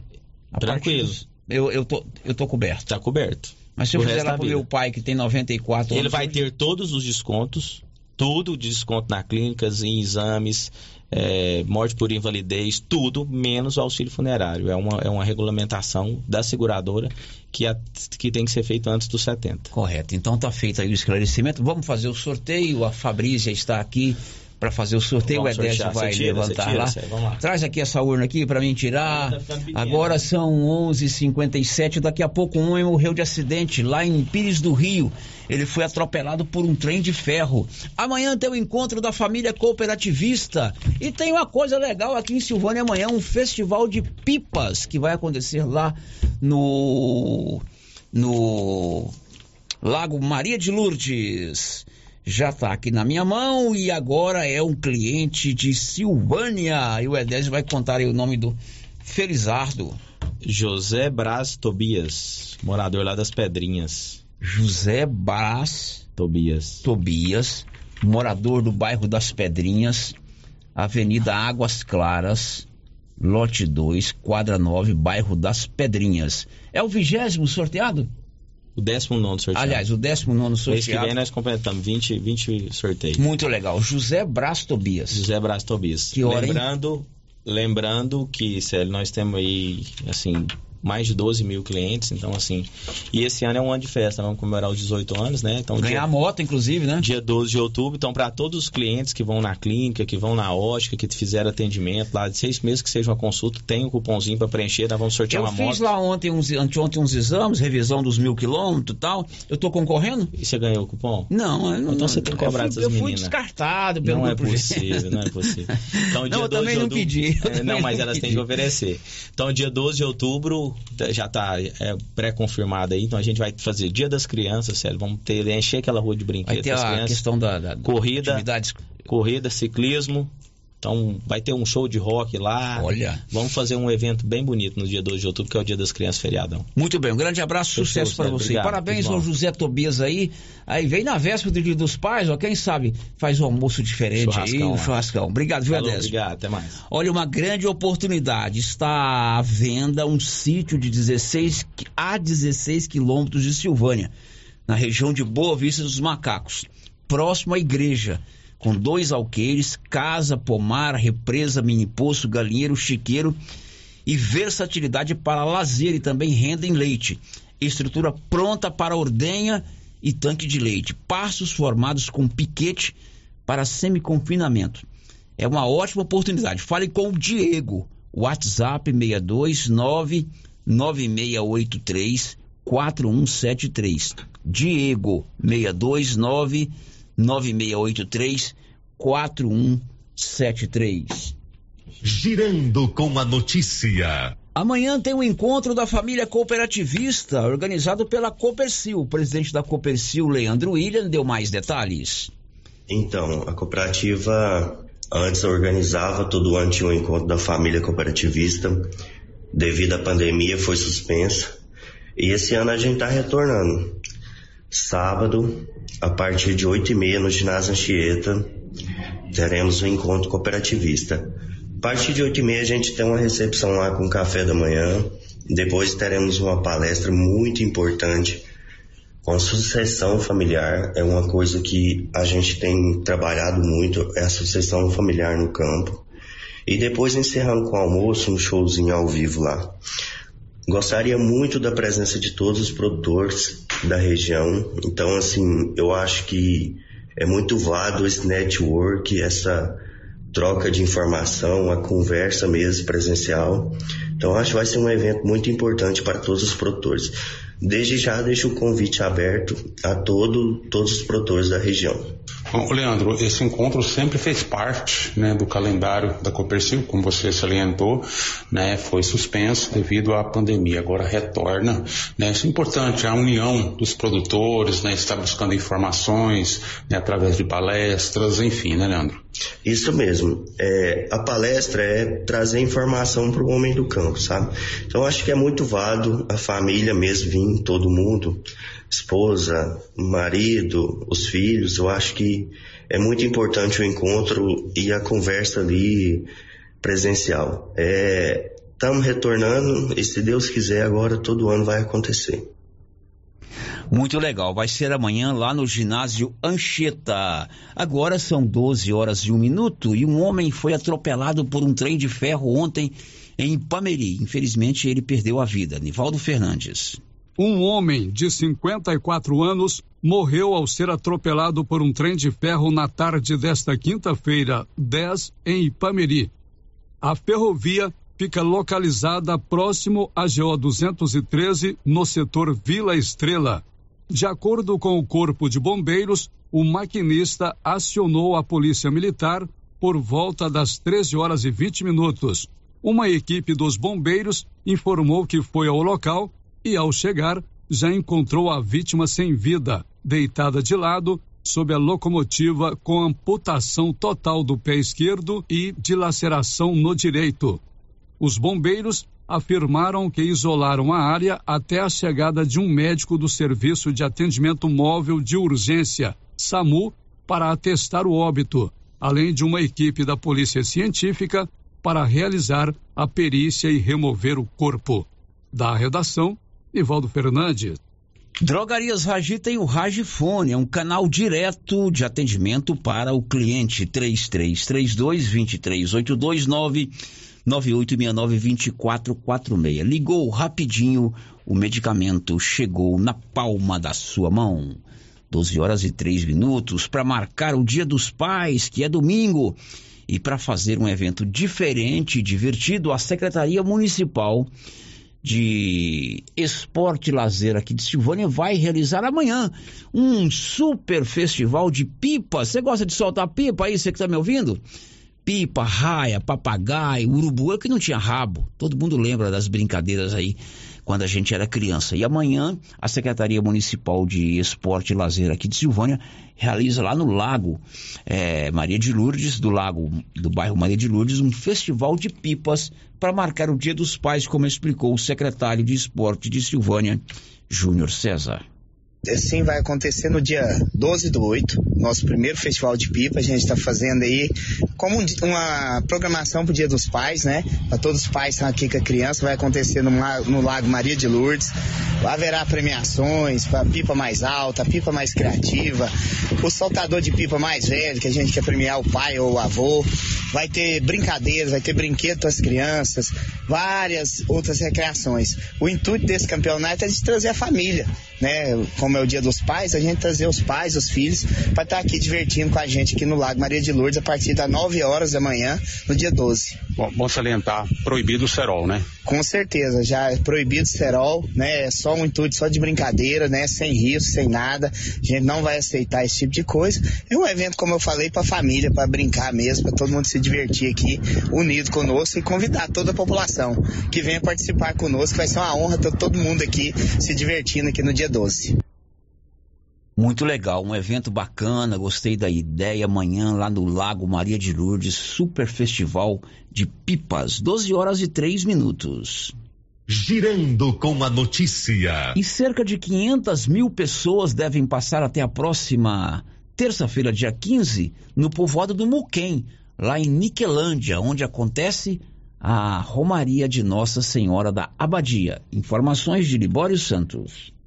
A Tranquilo. dos- Eu, eu, tô, eu tô coberto. Tá coberto. Mas se eu fizer lá da pro vida. meu pai que tem 94 Ele anos, vai hoje, ter todos os descontos, tudo de desconto na clínicas, em exames, é, morte por invalidez, tudo, menos o auxílio funerário. É uma, é uma regulamentação da seguradora que, a- que tem que ser feita antes dos 70. Correto. Então tá feito aí o esclarecimento. Vamos fazer o sorteio. A Fabrícia está aqui para fazer o sorteio. Vamos o Edésio vai tira, levantar tira, lá. Lá. Traz aqui essa urna aqui para mim tirar. Tá. Agora são 11h57. Daqui a pouco um homem morreu de acidente lá em Pires do Rio. Ele foi atropelado por um trem de ferro. Amanhã tem o encontro da família cooperativista. E tem uma coisa legal aqui em Silvânia amanhã, um festival de pipas que vai acontecer lá no no Lago Maria de Lourdes. Já está aqui na minha mão e agora é um cliente de Silvânia. E o Edésio vai contar aí o nome do Felizardo. José Braz Tobias, morador lá das Pedrinhas. José Braz Tobias. Tobias, morador do bairro das Pedrinhas, Avenida Águas Claras, lote 2, quadra 9, bairro das Pedrinhas. É o vigésimo sorteado? O 19 sorteio. Aliás, o 19 Mês que vem nós completamos 20, 20 sorteios. Muito legal. José Braz Tobias. José Braz Tobias. Que hora, hein? lembrando, lembrando que, Célio, nós temos aí, assim, mais de 12 mil clientes, então, assim, e esse ano é um ano de festa, vamos comemorar os 18 anos, né? Então, Ganhar dia, moto, inclusive, né? dia 12 de outubro, então, para todos os clientes que vão na clínica, que vão na ótica, que fizeram atendimento lá de seis meses que seja uma consulta, tem um cupomzinho para preencher, nós vamos sortear Eu uma fiz moto. lá ontem uns, anteontem uns exames, revisão dos mil quilômetros e tal. Eu tô concorrendo? E você ganhou o cupom? Não, eu não. Então você tem que cobrar eu dessas fui, Eu fui meninas. descartado pelo Não é possível, não é possível. Então, Não, dia eu 12 também de não outubro- pedi, eu É, não, mas não elas têm pedi. que oferecer. Então, dia 12 de outubro já está pré-confirmado aí. Então, a gente vai fazer Dia das Crianças, sério. Vamos ter, encher aquela rua de brinquedos Vai ter das a crianças. questão da, da- da corrida, corrida, ciclismo. Então, vai ter um show de rock lá. Olha. Vamos fazer um evento bem bonito no dia 12 de outubro, que é o Dia das Crianças feriadão. Muito bem, um grande abraço, Fechou, sucesso para você. Obrigado, Parabéns ao. José Tobias aí. Aí vem na véspera do Dia dos Pais, ó, quem sabe faz um almoço diferente aí, Churrascão um lá. churrascão. Obrigado, viu, Falou, obrigado, até mais. Olha, uma grande oportunidade. Está à venda um sítio de 16 qui- a 16 quilômetros de Silvânia, na região de Boa Vista dos Macacos, próximo à igreja, com dois alqueires, casa, pomar, represa, mini poço, galinheiro, chiqueiro e versatilidade para lazer e também renda em leite. Estrutura pronta para ordenha e tanque de leite. Passos formados com piquete para semi-confinamento. É uma ótima oportunidade. Fale com o Diego. WhatsApp 629 9683 4173. Diego 629 9683 4173. Girando com a notícia. Amanhã tem o um encontro da família cooperativista, organizado pela Copercil. O presidente da Copercil, Leandro William, deu mais detalhes. Então, a cooperativa antes organizava todo ano tinha um encontro da família cooperativista. Devido à pandemia, foi suspensa. E esse ano a gente está retornando. Sábado, a partir de 8 e meia no ginásio Anchieta, teremos o um encontro cooperativista. A partir de 8 e meia a gente tem uma recepção lá com café da manhã. Depois teremos uma palestra muito importante com sucessão familiar. É uma coisa que a gente tem trabalhado muito, é a sucessão familiar no campo. E depois encerrando com almoço, um showzinho ao vivo lá. Gostaria muito da presença de todos os produtores da região. Então, assim, eu acho que é muito válido esse network, essa troca de informação, a conversa mesmo presencial. Então, acho que vai ser um evento muito importante para todos os produtores. Desde já deixo o convite aberto a todo, todos os produtores da região. Bom, Leandro, esse encontro sempre fez parte né, do calendário da Copercil, como você salientou, né, foi suspenso devido à pandemia, agora retorna. Né, isso é importante, a união dos produtores, né, está buscando informações né, através de palestras, enfim, né, Leandro? Isso mesmo. É, a palestra é trazer informação para o homem do campo, sabe? Então acho que é muito válido a família mesmo vir, todo mundo, esposa, marido, os filhos. Eu acho que é muito importante o encontro e a conversa ali presencial. Estamos é, retornando e se Deus quiser agora todo ano vai acontecer. Muito legal. Vai ser amanhã lá no ginásio Anchieta. Agora são 12 horas e um minuto e um homem foi atropelado por um trem de ferro ontem em Pameri. Infelizmente, ele perdeu a vida. Nivaldo Fernandes. Um homem de 54 anos morreu ao ser atropelado por um trem de ferro na tarde desta quinta-feira, 10, em Ipameri. A ferrovia fica localizada próximo à GO 213, no setor Vila Estrela. De acordo com o Corpo de Bombeiros, o maquinista acionou a Polícia Militar por volta das 13 horas e 20 minutos. Uma equipe dos bombeiros informou que foi ao local e, ao chegar, já encontrou a vítima sem vida, deitada de lado, sob a locomotiva com amputação total do pé esquerdo e dilaceração no direito. Os bombeiros afirmaram que isolaram a área até a chegada de um médico do Serviço de Atendimento Móvel de Urgência, SAMU, para atestar o óbito, além de uma equipe da Polícia Científica para realizar a perícia e remover o corpo. Da redação, Ivaldo Fernandes. Drogarias Ragi tem o Ragifone, é um canal direto de atendimento para o cliente. 3332 23829 9869-2446. Ligou rapidinho, o medicamento chegou na palma da sua mão. 12 horas e 3 minutos para marcar o Dia dos Pais, que é domingo. E para fazer um evento diferente e divertido, a Secretaria Municipal de Esporte e Lazer aqui de Silvânia vai realizar amanhã um super festival de pipas. Você gosta de soltar pipa aí, você que está me ouvindo? pipa, raia, papagaio, urubu, é que não tinha rabo. Todo mundo lembra das brincadeiras aí quando a gente era criança. E amanhã a Secretaria Municipal de Esporte e Lazer aqui de Silvânia realiza lá no Lago é, Maria de Lourdes, do lago do bairro Maria de Lourdes, um festival de pipas para marcar o Dia dos Pais, como explicou o secretário de Esporte de Silvânia, Júnior César. Assim vai acontecer no dia 12 do 8, nosso primeiro festival de pipa. A gente está fazendo aí como uma programação para o Dia dos Pais, né? Para todos os pais que estão aqui com a criança. Vai acontecer no, no Lago Maria de Lourdes. Haverá premiações para pipa mais alta, pipa mais criativa, o soltador de pipa mais velho, que a gente quer premiar o pai ou o avô. Vai ter brincadeiras, vai ter brinquedo para as crianças, várias outras recreações. O intuito desse campeonato é de trazer a família, né? como é o dia dos pais, a gente trazer os pais, os filhos, para estar tá aqui divertindo com a gente aqui no Lago Maria de Lourdes a partir das 9 9 horas da manhã, no dia 12. Bom, bom salientar, proibido o cerol, né? Com certeza, já é proibido o cerol, né? É só um intuito só de brincadeira, né? Sem risco, sem nada. A gente não vai aceitar esse tipo de coisa. É um evento, como eu falei, para família, para brincar mesmo, para todo mundo se divertir aqui, unido conosco e convidar toda a população que venha participar conosco. Vai ser uma honra ter todo mundo aqui se divertindo aqui no dia 12. Muito legal, um evento bacana, gostei da ideia. Amanhã lá no Lago Maria de Lourdes, super festival de pipas, 12 horas e 3 minutos. Girando com a notícia. E cerca de 500 mil pessoas devem passar até a próxima terça-feira, dia 15, no povoado do Muquem, lá em Niquelândia, onde acontece a Romaria de Nossa Senhora da Abadia. Informações de Libório Santos.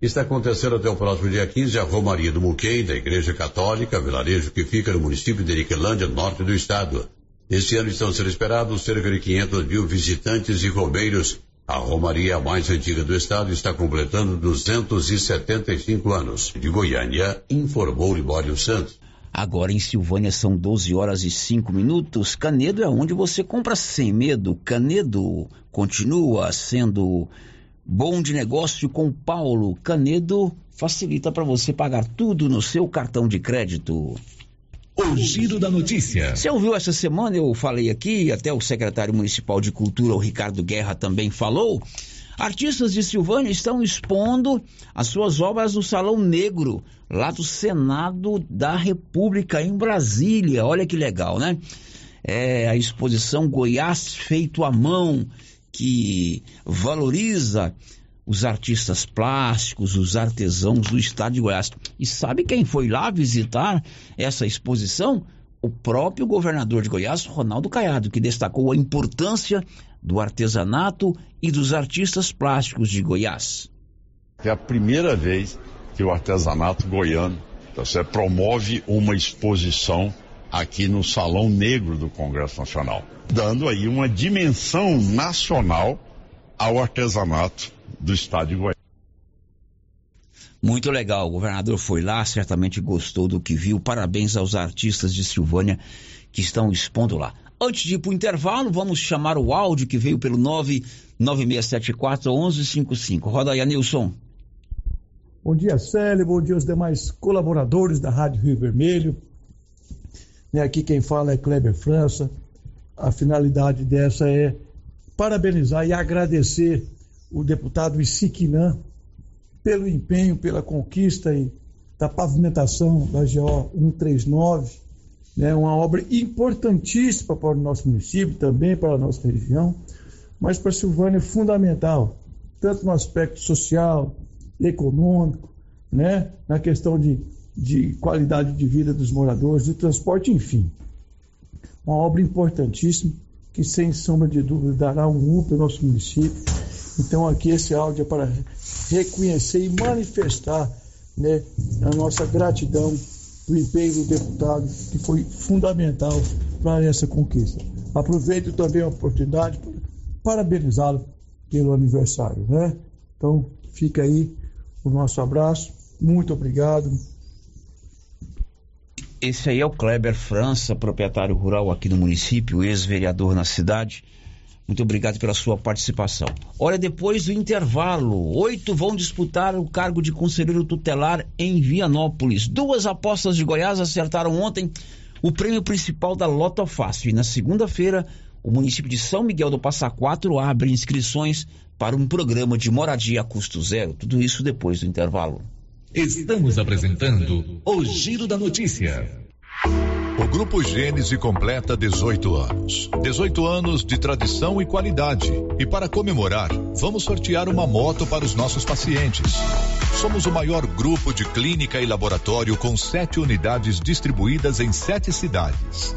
Está acontecendo até o próximo dia 15 a Romaria do Muquei, da Igreja Católica, vilarejo que fica no município de Niquelândia, norte do estado. Este ano estão sendo esperados cerca de 500 mil visitantes e romeiros. A Romaria, mais antiga do estado, está completando 275 anos. De Goiânia, informou Libório Santos. Agora em Silvânia são 12 horas e 5 minutos. Canedo é onde você compra sem medo. Canedo continua sendo Bom de negócio com Paulo Canedo facilita para você pagar tudo no seu cartão de crédito. O giro da notícia. Você ouviu essa semana? Eu falei aqui, até o secretário municipal de cultura, o Ricardo Guerra, também falou. Artistas de Silvânia estão expondo as suas obras no Salão Negro, lá do Senado da República, em Brasília. Olha que legal, né? É a exposição Goiás feito à mão que valoriza os artistas plásticos, os artesãos do estado de Goiás. E sabe quem foi lá visitar essa exposição? O próprio governador de Goiás, Ronaldo Caiado, que destacou a importância do artesanato e dos artistas plásticos de Goiás. É a primeira vez que o artesanato goiano você promove uma exposição aqui no Salão Negro do Congresso Nacional, dando aí uma dimensão nacional ao artesanato do estado de Goiás. Muito legal, o governador foi lá, certamente gostou do que viu. Parabéns aos artistas de Silvânia que estão expondo lá. Antes de ir para o intervalo, vamos chamar o áudio que veio pelo 99674-1155. Roda aí, Nilson. Bom dia, Célio. Bom dia aos demais colaboradores da Rádio Rio Vermelho. Né, aqui quem fala é Kleber França. A finalidade dessa é parabenizar e agradecer o deputado Isiquinã pelo empenho, pela conquista e da pavimentação da GO 139, né, uma obra importantíssima para o nosso município, também para a nossa região, mas para Silvânia é fundamental, tanto no aspecto social, econômico, né, na questão de de qualidade de vida dos moradores, do transporte, enfim. Uma obra importantíssima que, sem sombra de dúvida, dará um up ao nosso município. Então, aqui esse áudio é para reconhecer e manifestar né, a nossa gratidão do empenho do deputado, que foi fundamental para essa conquista. Aproveito também a oportunidade para parabenizá-lo pelo aniversário. Né? Então, fica aí o nosso abraço. Muito obrigado. Esse aí é o Kleber França, proprietário rural aqui no município, ex-vereador na cidade. Muito obrigado pela sua participação. Olha, depois do intervalo, oito vão disputar o cargo de conselheiro tutelar em Vianópolis. Duas apostas de Goiás acertaram ontem o prêmio principal da Loto Fácil. E na segunda-feira, o município de São Miguel do Passa Quatro abre inscrições para um programa de moradia a custo zero. Tudo isso depois do intervalo. Estamos apresentando o Giro da Notícia. O Grupo Gênese completa 18 anos. 18 anos de tradição e qualidade. E para comemorar, vamos sortear uma moto para os nossos pacientes. Somos o maior grupo de clínica e laboratório com sete unidades distribuídas em sete cidades.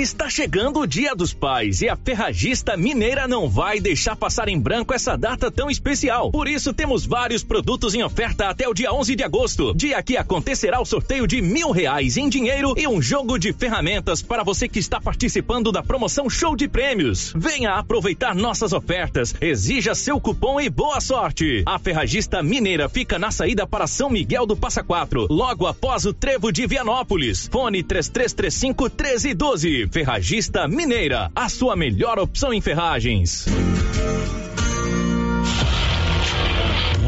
Está chegando o Dia dos Pais e a Ferragista Mineira não vai deixar passar em branco essa data tão especial. Por isso, temos vários produtos em oferta até o dia 11 de agosto, dia que acontecerá o sorteio de mil reais em dinheiro e um jogo de ferramentas para você que está participando da promoção Show de Prêmios. Venha aproveitar nossas ofertas, exija seu cupom e boa sorte. A Ferragista Mineira fica na saída para São Miguel do Passa Quatro, logo após o Trevo de Vianópolis. Fone 3335 1312. Ferragista Mineira, a sua melhor opção em ferragens.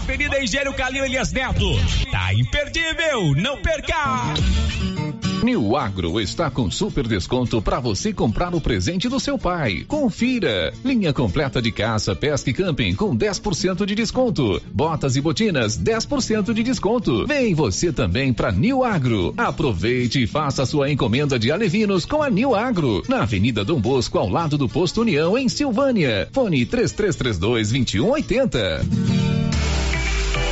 Avenida Engenheiro Calil Elias Neto. Tá imperdível, não perca! New Agro está com super desconto para você comprar o presente do seu pai. Confira! Linha completa de caça, pesca e camping com 10% de desconto. Botas e botinas 10% de desconto. Vem você também para New Agro. Aproveite e faça sua encomenda de alevinos com a New Agro, na Avenida Dom Bosco, ao lado do Posto União, em Silvânia. Fone 3332 2180.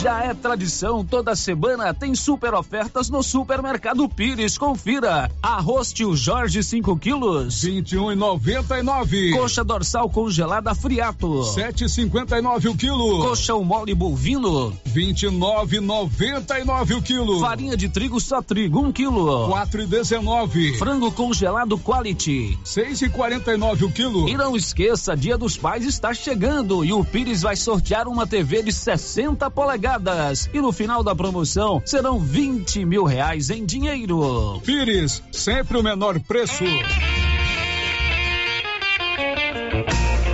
Já é tradição, toda semana tem super ofertas no Supermercado Pires. Confira. Arroz tio Jorge 5 quilos. 21,99. Coxa dorsal congelada friato. 7,59 o quilo. Coxa mole bovino. 29,99 o quilo. Farinha de trigo só trigo 1 um quilo. 4,19. Frango congelado quality. 6,49 o quilo. E não esqueça, Dia dos Pais está chegando e o Pires vai sortear uma TV de 60 polegadas e no final da promoção serão 20 mil reais em dinheiro. Pires, sempre o menor preço.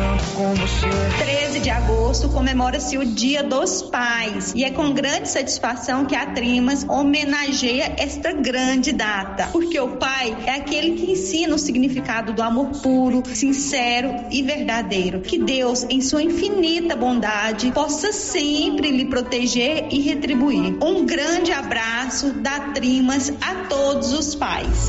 tanto com você. 13 de agosto comemora-se o Dia dos Pais e é com grande satisfação que a Trimas homenageia esta grande data, porque o pai é aquele que ensina o significado do amor puro, sincero e verdadeiro. Que Deus, em sua infinita bondade, possa sempre lhe proteger e retribuir. Um grande abraço da Trimas a todos os pais.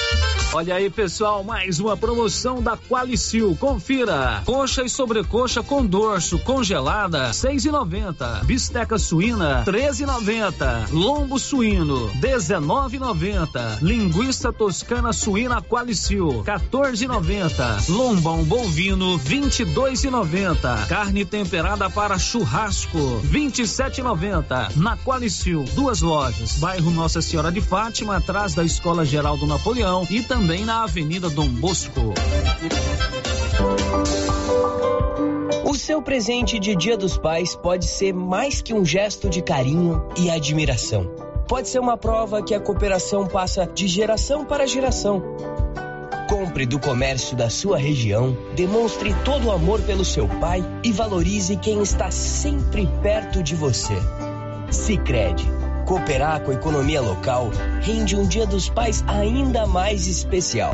Olha aí, pessoal, mais uma promoção da Qualicil. Confira. Coxa e sobrecoxa com dorso congelada, seis e noventa. Bisteca suína, treze e noventa. Lombo suíno, dezenove e noventa. Linguiça toscana suína Qualicil, 14,90. Lombão bovino, 22,90. Carne temperada para churrasco, 27,90. Na Qualicil, duas lojas. Bairro Nossa Senhora de Fátima, atrás da Escola Geral do Napoleão e também na Avenida Dom Bosco. O seu presente de Dia dos Pais pode ser mais que um gesto de carinho e admiração. Pode ser uma prova que a cooperação passa de geração para geração. Compre do comércio da sua região, demonstre todo o amor pelo seu pai e valorize quem está sempre perto de você. Sicredi Cooperar com a economia local rende um Dia dos Pais ainda mais especial.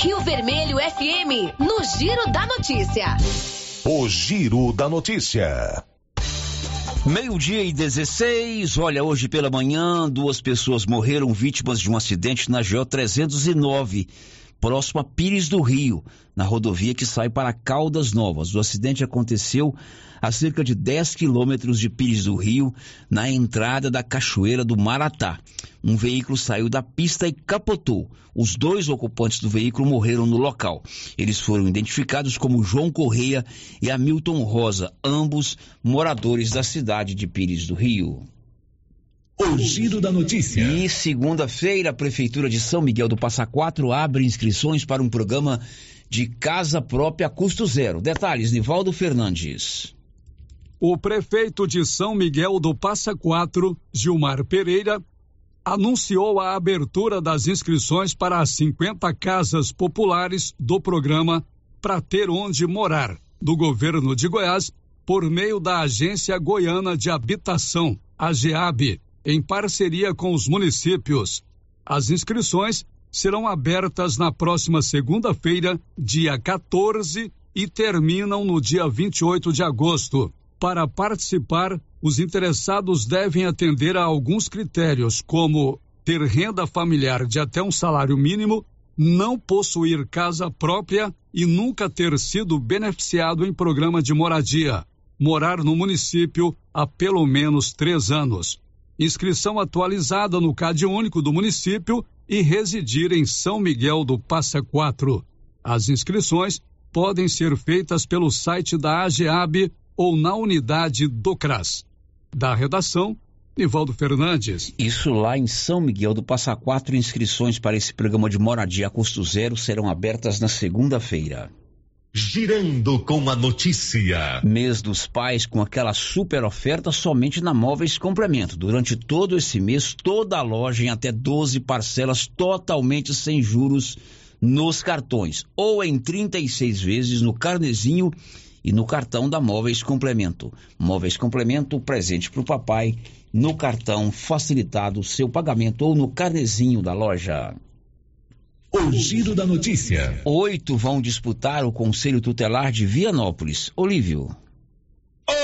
Rio Vermelho FM, no Giro da Notícia. O Giro da Notícia. Meio-dia e 16. Olha, hoje pela manhã, duas pessoas morreram vítimas de um acidente na GO 309, próximo a Pires do Rio, na rodovia que sai para Caldas Novas. O acidente aconteceu a cerca de 10 quilômetros de Pires do Rio, na entrada da Cachoeira do Maratá. Um veículo saiu da pista e capotou. Os dois ocupantes do veículo morreram no local. Eles foram identificados como João Correia e Hamilton Rosa, ambos moradores da cidade de Pires do Rio. O giro da notícia. E segunda-feira, a Prefeitura de São Miguel do Passa Quatro abre inscrições para um programa de casa própria a custo zero. Detalhes, Nivaldo Fernandes. O prefeito de São Miguel do Passa Quatro, Gilmar Pereira, anunciou a abertura das inscrições para as 50 casas populares do programa Para Ter Onde Morar, do governo de Goiás, por meio da Agência Goiana de Habitação, a GEAB, em parceria com os municípios. As inscrições serão abertas na próxima segunda-feira, dia 14, e terminam no dia 28 de agosto. Para participar, os interessados devem atender a alguns critérios, como ter renda familiar de até um salário mínimo, não possuir casa própria e nunca ter sido beneficiado em programa de moradia, morar no município há pelo menos três anos, inscrição atualizada no CAD único do município e residir em São Miguel do Passa Quatro. As inscrições podem ser feitas pelo site da AGEAB ou na unidade do CRAS. Da redação, Nivaldo Fernandes. Isso lá em São Miguel do Passa Quatro, inscrições para esse programa de moradia a custo zero serão abertas na segunda-feira. Girando com a notícia. Mês dos pais com aquela super oferta somente na Móveis Complemento. Durante todo esse mês, toda a loja em até 12 parcelas totalmente sem juros nos cartões ou em 36 vezes no carnezinho e no cartão da Móveis Complemento. Móveis Complemento, presente para o papai no cartão facilitado seu pagamento ou no carnezinho da loja. O giro da notícia. Oito vão disputar o Conselho Tutelar de Vianópolis. Olívio.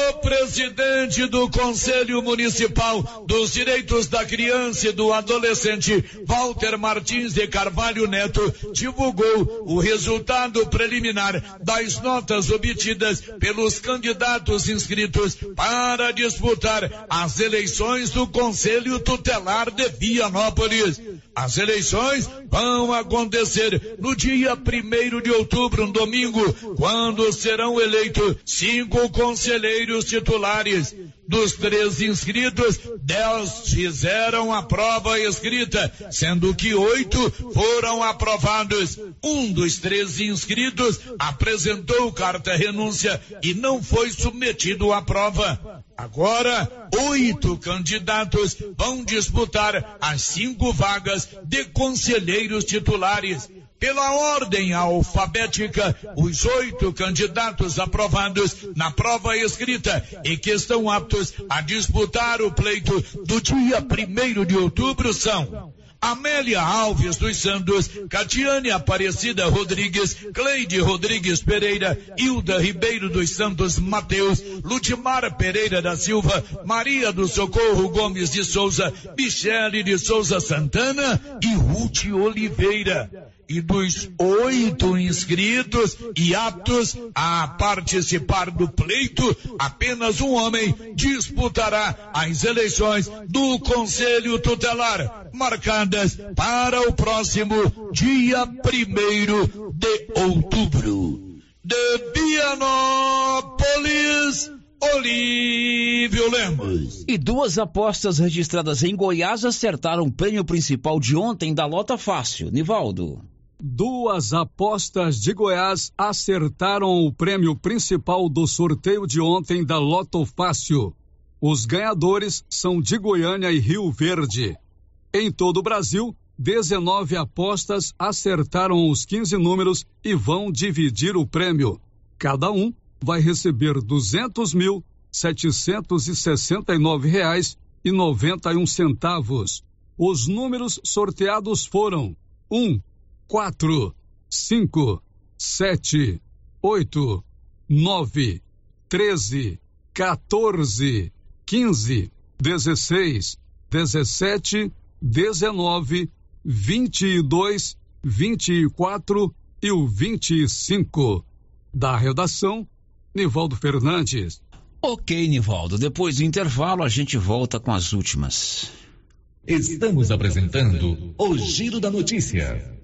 O presidente do Conselho Municipal dos Direitos da Criança e do Adolescente, Walter Martins de Carvalho Neto, divulgou o resultado preliminar das notas obtidas pelos candidatos inscritos para disputar as eleições do Conselho Tutelar de Vianópolis. As eleições vão acontecer no dia primeiro de outubro, um domingo, quando serão eleitos cinco conselheiros titulares. Dos três inscritos, dez fizeram a prova escrita, sendo que oito foram aprovados. Um dos três inscritos apresentou carta renúncia e não foi submetido à prova. Agora, oito candidatos vão disputar as cinco vagas de conselheiros titulares. Pela ordem alfabética, os oito candidatos aprovados na prova escrita e que estão aptos a disputar o pleito do dia primeiro de outubro são Amélia Alves dos Santos, Catiane Aparecida Rodrigues, Cleide Rodrigues Pereira, Hilda Ribeiro dos Santos Mateus, Ludmar Pereira da Silva, Maria do Socorro Gomes de Souza, Michele de Souza Santana e Ruth Oliveira e dos oito inscritos e aptos a participar do pleito, apenas um homem disputará as eleições do Conselho Tutelar, marcadas para o próximo dia primeiro de outubro. De Vianópolis, Olívio Lemos. E duas apostas registradas em Goiás acertaram o prêmio principal de ontem da Lota Fácil. Nivaldo. Duas apostas de Goiás acertaram o prêmio principal do sorteio de ontem da Loto Fácil. Os ganhadores são de Goiânia e Rio Verde. Em todo o Brasil, 19 apostas acertaram os 15 números e vão dividir o prêmio. Cada um vai receber um centavos. Os números sorteados foram um quatro, cinco, sete, oito, nove, treze, 14, quinze, dezesseis, dezessete, dezenove, vinte e dois, vinte e quatro e o vinte e cinco. Da redação, Nivaldo Fernandes. Ok, Nivaldo. Depois do intervalo, a gente volta com as últimas. Estamos apresentando o Giro da Notícia.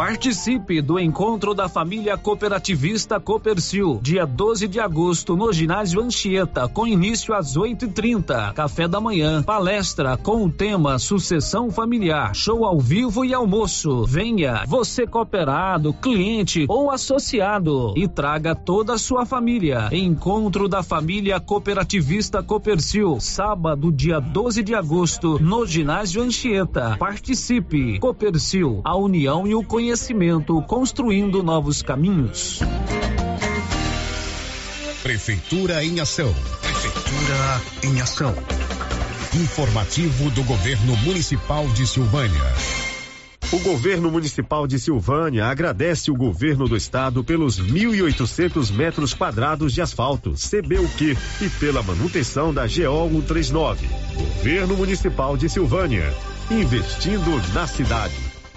Participe do encontro da família cooperativista Copercil, dia 12 de agosto, no ginásio Anchieta, com início às 8h30. Café da manhã, palestra com o tema Sucessão Familiar, show ao vivo e almoço. Venha, você cooperado, cliente ou associado, e traga toda a sua família. Encontro da família cooperativista Copercil, sábado, dia 12 de agosto, no ginásio Anchieta. Participe. Copercil, a união e o conhecimento conhecimento, construindo novos caminhos. Prefeitura em ação. Prefeitura em ação. Informativo do Governo Municipal de Silvânia. O governo municipal de Silvânia agradece o governo do estado pelos 1.800 metros quadrados de asfalto, CBUQ, e pela manutenção da GO 139. Governo municipal de Silvânia, investindo na cidade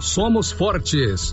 somos fortes.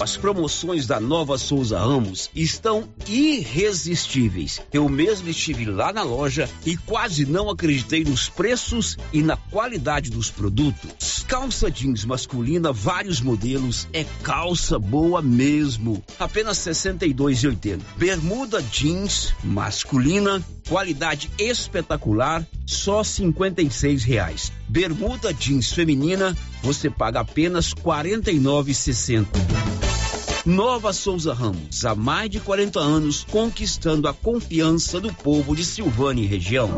As promoções da Nova Souza Ramos estão irresistíveis. Eu mesmo estive lá na loja e quase não acreditei nos preços e na qualidade dos produtos. Calça jeans masculina, vários modelos, é calça boa mesmo. Apenas R$ 62,80. Bermuda jeans masculina, qualidade espetacular, só 56 reais. Bermuda jeans feminina, você paga apenas R$ 49,60. Nova Souza Ramos, há mais de 40 anos, conquistando a confiança do povo de Silvânia e região.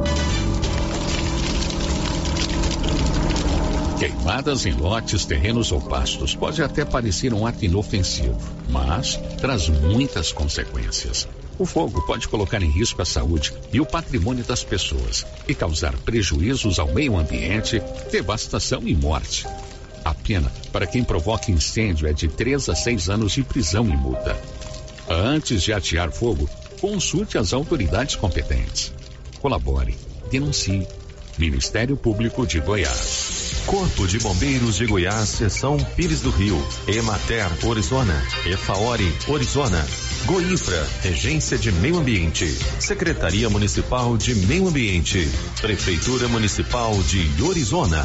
Queimadas em lotes, terrenos ou pastos pode até parecer um ato inofensivo, mas traz muitas consequências. O fogo pode colocar em risco a saúde e o patrimônio das pessoas e causar prejuízos ao meio ambiente, devastação e morte. A pena para quem provoca incêndio é de 3 a 6 anos de prisão e multa. Antes de atear fogo, consulte as autoridades competentes. Colabore, denuncie. Ministério Público de Goiás. Corpo de Bombeiros de Goiás, Seção Pires do Rio, Emater, Orizona, Efaori, Orizona, Goinfra, Regência de Meio Ambiente, Secretaria Municipal de Meio Ambiente, Prefeitura Municipal de Orizona.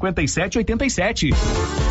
5787.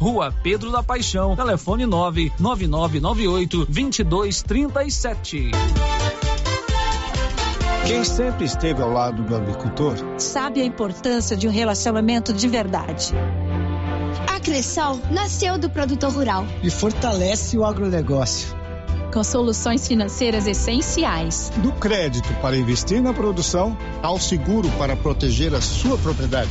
Rua Pedro da Paixão, telefone 99998 2237. Quem sempre esteve ao lado do agricultor sabe a importância de um relacionamento de verdade. A Cressol nasceu do produtor rural e fortalece o agronegócio com soluções financeiras essenciais. Do crédito para investir na produção ao seguro para proteger a sua propriedade.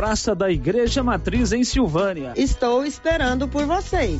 Praça da Igreja Matriz em Silvânia. Estou esperando por vocês.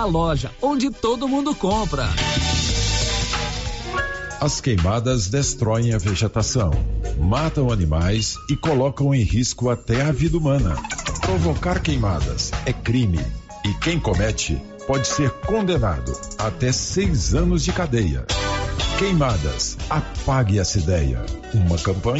a loja onde todo mundo compra. As queimadas destroem a vegetação, matam animais e colocam em risco até a vida humana. Provocar queimadas é crime e quem comete pode ser condenado até seis anos de cadeia. Queimadas, apague essa ideia. Uma campanha